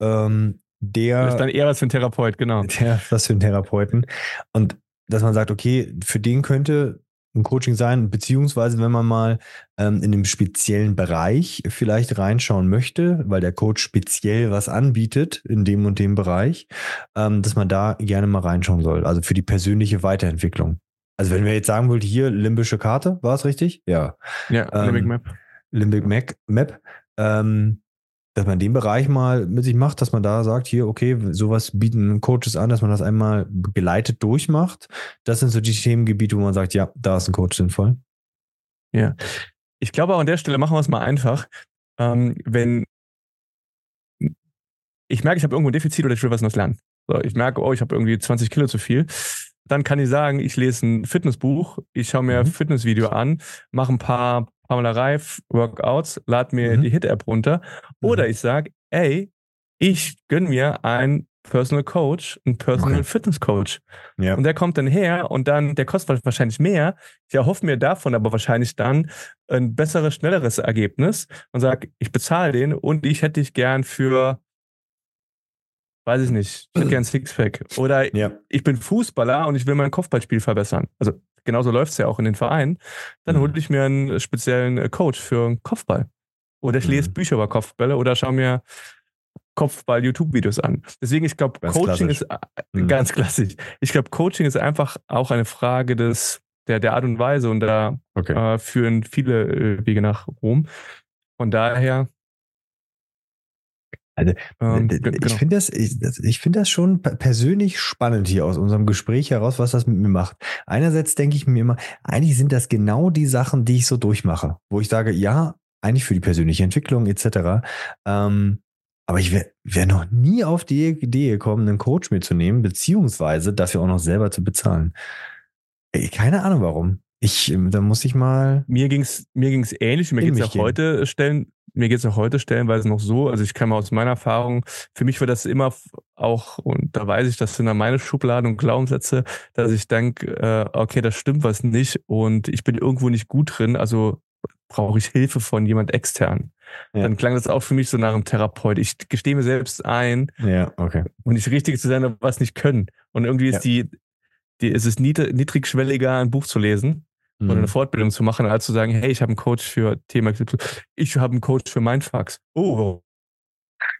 ähm, der. Das ist dann eher was für einen Therapeut, genau. Der, was für einen Therapeuten. Und dass man sagt, okay, für den könnte ein Coaching sein, beziehungsweise wenn man mal ähm, in einem speziellen Bereich vielleicht reinschauen möchte, weil der Coach speziell was anbietet in dem und dem Bereich, ähm, dass man da gerne mal reinschauen soll. Also für die persönliche Weiterentwicklung. Also wenn wir jetzt sagen wollten, hier limbische Karte, war es richtig? Ja. Ja, ähm, Limbic Map. Limbic Map, Map ähm, dass man den Bereich mal mit sich macht, dass man da sagt, hier, okay, sowas bieten Coaches an, dass man das einmal geleitet durchmacht. Das sind so die Themengebiete, wo man sagt, ja, da ist ein Coach sinnvoll. Ja. Ich glaube auch an der Stelle machen wir es mal einfach. Ähm, wenn ich merke, ich habe irgendwo ein Defizit oder ich will was Neues lernen. So, ich merke, oh, ich habe irgendwie 20 Kilo zu viel dann kann ich sagen, ich lese ein Fitnessbuch, ich schaue mir mhm. ein Fitnessvideo an, mache ein paar Pamela Reif Workouts, lade mir mhm. die Hit-App runter. Oder mhm. ich sage, ey, ich gönne mir einen Personal Coach, einen Personal okay. Fitness Coach. Ja. Und der kommt dann her und dann, der kostet wahrscheinlich mehr. Ich erhoffe mir davon aber wahrscheinlich dann ein besseres, schnelleres Ergebnis und sage, ich bezahle den und ich hätte dich gern für weiß ich nicht, ich hätte gern Sixpack. Oder ja. ich bin Fußballer und ich will mein Kopfballspiel verbessern. Also genauso läuft es ja auch in den Vereinen. Dann mhm. hole ich mir einen speziellen äh, Coach für Kopfball. Oder ich lese mhm. Bücher über Kopfbälle oder schaue mir Kopfball-YouTube-Videos an. Deswegen, ich glaube, Coaching klassisch. ist äh, mhm. ganz klassisch. Ich glaube, Coaching ist einfach auch eine Frage des, der, der Art und Weise und da okay. äh, führen viele äh, Wege nach Rom. Von daher Also, ähm, ich genau. finde das, ich, ich finde das schon persönlich spannend hier aus unserem Gespräch heraus, was das mit mir macht. Einerseits denke ich mir immer, eigentlich sind das genau die Sachen, die ich so durchmache, wo ich sage, ja, eigentlich für die persönliche Entwicklung etc. Ähm, aber ich wäre wär noch nie auf die Idee gekommen, einen Coach mitzunehmen, beziehungsweise dafür auch noch selber zu bezahlen. Keine Ahnung warum. Ich, da muss ich mal. Mir ging's, mir ging's ähnlich. Mir geht's auch gehen. heute stellen, mir geht's auch heute stellenweise noch so. Also ich kann mal aus meiner Erfahrung, für mich war das immer auch, und da weiß ich, das sind dann meine Schubladen und Glaubenssätze, dass ich denke, äh, okay, das stimmt was nicht und ich bin irgendwo nicht gut drin, also brauche ich Hilfe von jemand extern. Ja. Dann klang das auch für mich so nach einem Therapeut. Ich gestehe mir selbst ein, ja, okay. und nicht richtig zu sein, was nicht können. Und irgendwie ist ja. die, die, ist es niedrigschwelliger, ein Buch zu lesen mhm. oder eine Fortbildung zu machen, als zu sagen, hey, ich habe einen Coach für Thema Ich habe einen Coach für Mindfucks. Oh,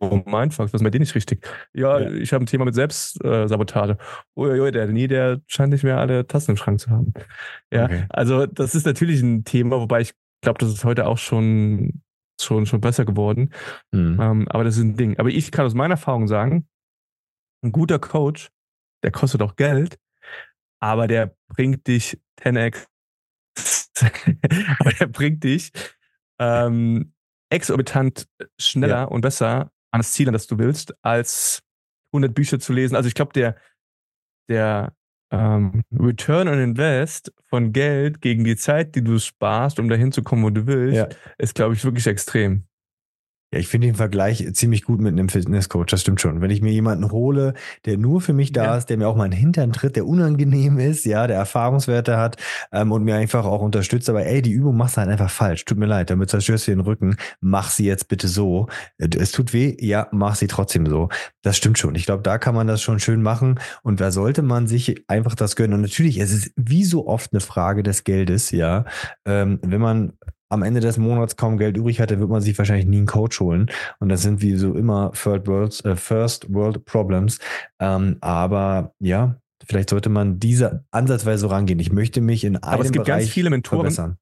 oh Mindfucks, was ist bei dir nicht richtig? Ja, ja. ich habe ein Thema mit Selbstsabotage. Uiuiui, der nie, der scheint nicht mehr alle Tassen im Schrank zu haben. Ja, okay. also das ist natürlich ein Thema, wobei ich glaube, das ist heute auch schon schon schon besser geworden. Mhm. Ähm, aber das ist ein Ding. Aber ich kann aus meiner Erfahrung sagen, ein guter Coach, der kostet auch Geld, aber der bringt dich 10x aber der bringt dich ähm, exorbitant schneller ja. und besser an das Ziel, an das du willst, als 100 Bücher zu lesen. Also ich glaube, der, der ähm, Return on Invest von Geld gegen die Zeit, die du sparst, um dahin zu kommen, wo du willst, ja. ist, glaube ich, wirklich extrem. Ja, ich finde den Vergleich ziemlich gut mit einem Fitnesscoach, das stimmt schon. Wenn ich mir jemanden hole, der nur für mich da ja. ist, der mir auch mal einen Hintern tritt, der unangenehm ist, ja, der Erfahrungswerte hat ähm, und mir einfach auch unterstützt, aber ey, die Übung machst du halt einfach falsch. Tut mir leid, damit zerstörst du den Rücken. Mach sie jetzt bitte so. Es tut weh, ja, mach sie trotzdem so. Das stimmt schon. Ich glaube, da kann man das schon schön machen und da sollte man sich einfach das gönnen. Und natürlich, es ist wie so oft eine Frage des Geldes, ja. Ähm, wenn man am Ende des Monats kaum Geld übrig hat, dann wird man sich wahrscheinlich nie einen Coach holen. Und das sind wie so immer Third World, äh, First World Problems. Ähm, aber ja, vielleicht sollte man diese ansatzweise rangehen. Ich möchte mich in einem Aber es gibt Bereich ganz viele Mentoren, verbessern.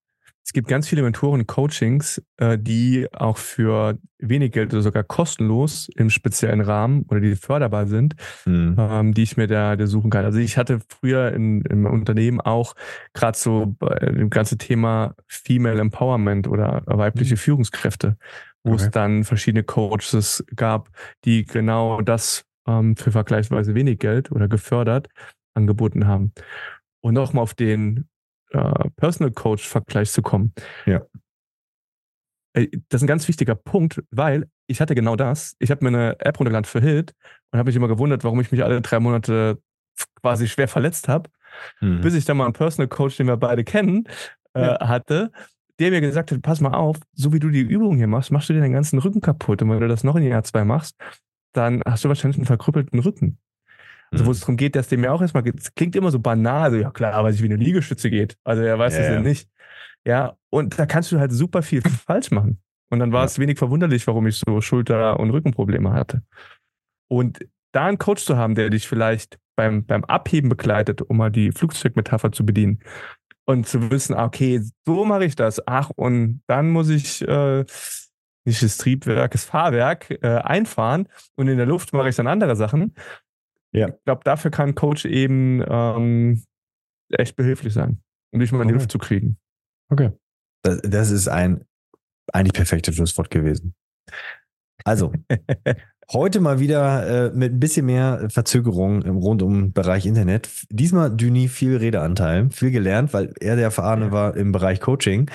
Es gibt ganz viele Mentoren-Coachings, äh, die auch für wenig Geld oder sogar kostenlos im speziellen Rahmen oder die förderbar sind, mhm. ähm, die ich mir da, da suchen kann. Also ich hatte früher in, im Unternehmen auch gerade so bei dem ganzen Thema Female Empowerment oder weibliche mhm. Führungskräfte, wo okay. es dann verschiedene Coaches gab, die genau das ähm, für vergleichsweise wenig Geld oder gefördert angeboten haben. Und nochmal auf den äh, Personal Coach Vergleich zu kommen. Ja. Das ist ein ganz wichtiger Punkt, weil ich hatte genau das. Ich habe mir eine App runtergeladen für Hit und habe mich immer gewundert, warum ich mich alle drei Monate quasi schwer verletzt habe, mhm. bis ich dann mal einen Personal Coach, den wir beide kennen, äh, ja. hatte, der mir gesagt hat, pass mal auf, so wie du die Übung hier machst, machst du dir den ganzen Rücken kaputt. Und wenn du das noch in Jahr zwei machst, dann hast du wahrscheinlich einen verkrüppelten Rücken. Also wo es mhm. darum geht, dass dem ja auch erstmal, es klingt immer so banal, also ja klar, weiß ich, wie eine Liegestütze geht. Also er weiß ja, das ja nicht. Ja, und da kannst du halt super viel falsch machen. Und dann war ja. es wenig verwunderlich, warum ich so Schulter- und Rückenprobleme hatte. Und da einen Coach zu haben, der dich vielleicht beim, beim Abheben begleitet, um mal die Flugzeugmetapher zu bedienen, und zu wissen, ah, okay, so mache ich das. Ach, und dann muss ich äh, nicht das Triebwerk, das Fahrwerk äh, einfahren und in der Luft mache ich dann andere Sachen. Ja. Ich glaube, dafür kann ein Coach eben ähm, echt behilflich sein, um dich mal in die Luft zu kriegen. Okay. Das, das ist ein eigentlich perfektes Schlusswort gewesen. Also, heute mal wieder äh, mit ein bisschen mehr Verzögerung rund um Bereich Internet. Diesmal Düni viel Redeanteil, viel gelernt, weil er der Erfahrene ja. war im Bereich Coaching.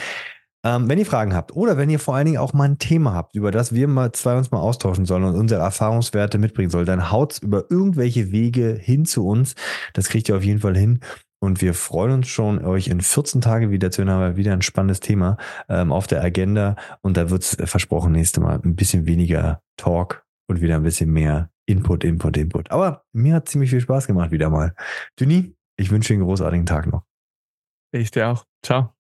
Ähm, wenn ihr Fragen habt oder wenn ihr vor allen Dingen auch mal ein Thema habt, über das wir mal zwei uns mal austauschen sollen und unsere Erfahrungswerte mitbringen sollen, dann haut's über irgendwelche Wege hin zu uns. Das kriegt ihr auf jeden Fall hin. Und wir freuen uns schon, euch in 14 Tagen wieder zu hören, wieder ein spannendes Thema ähm, auf der Agenda. Und da wird's versprochen, nächste Mal ein bisschen weniger Talk und wieder ein bisschen mehr Input, Input, Input. Aber mir hat ziemlich viel Spaß gemacht wieder mal. Duni, ich wünsche dir einen großartigen Tag noch. Ich dir auch. Ciao.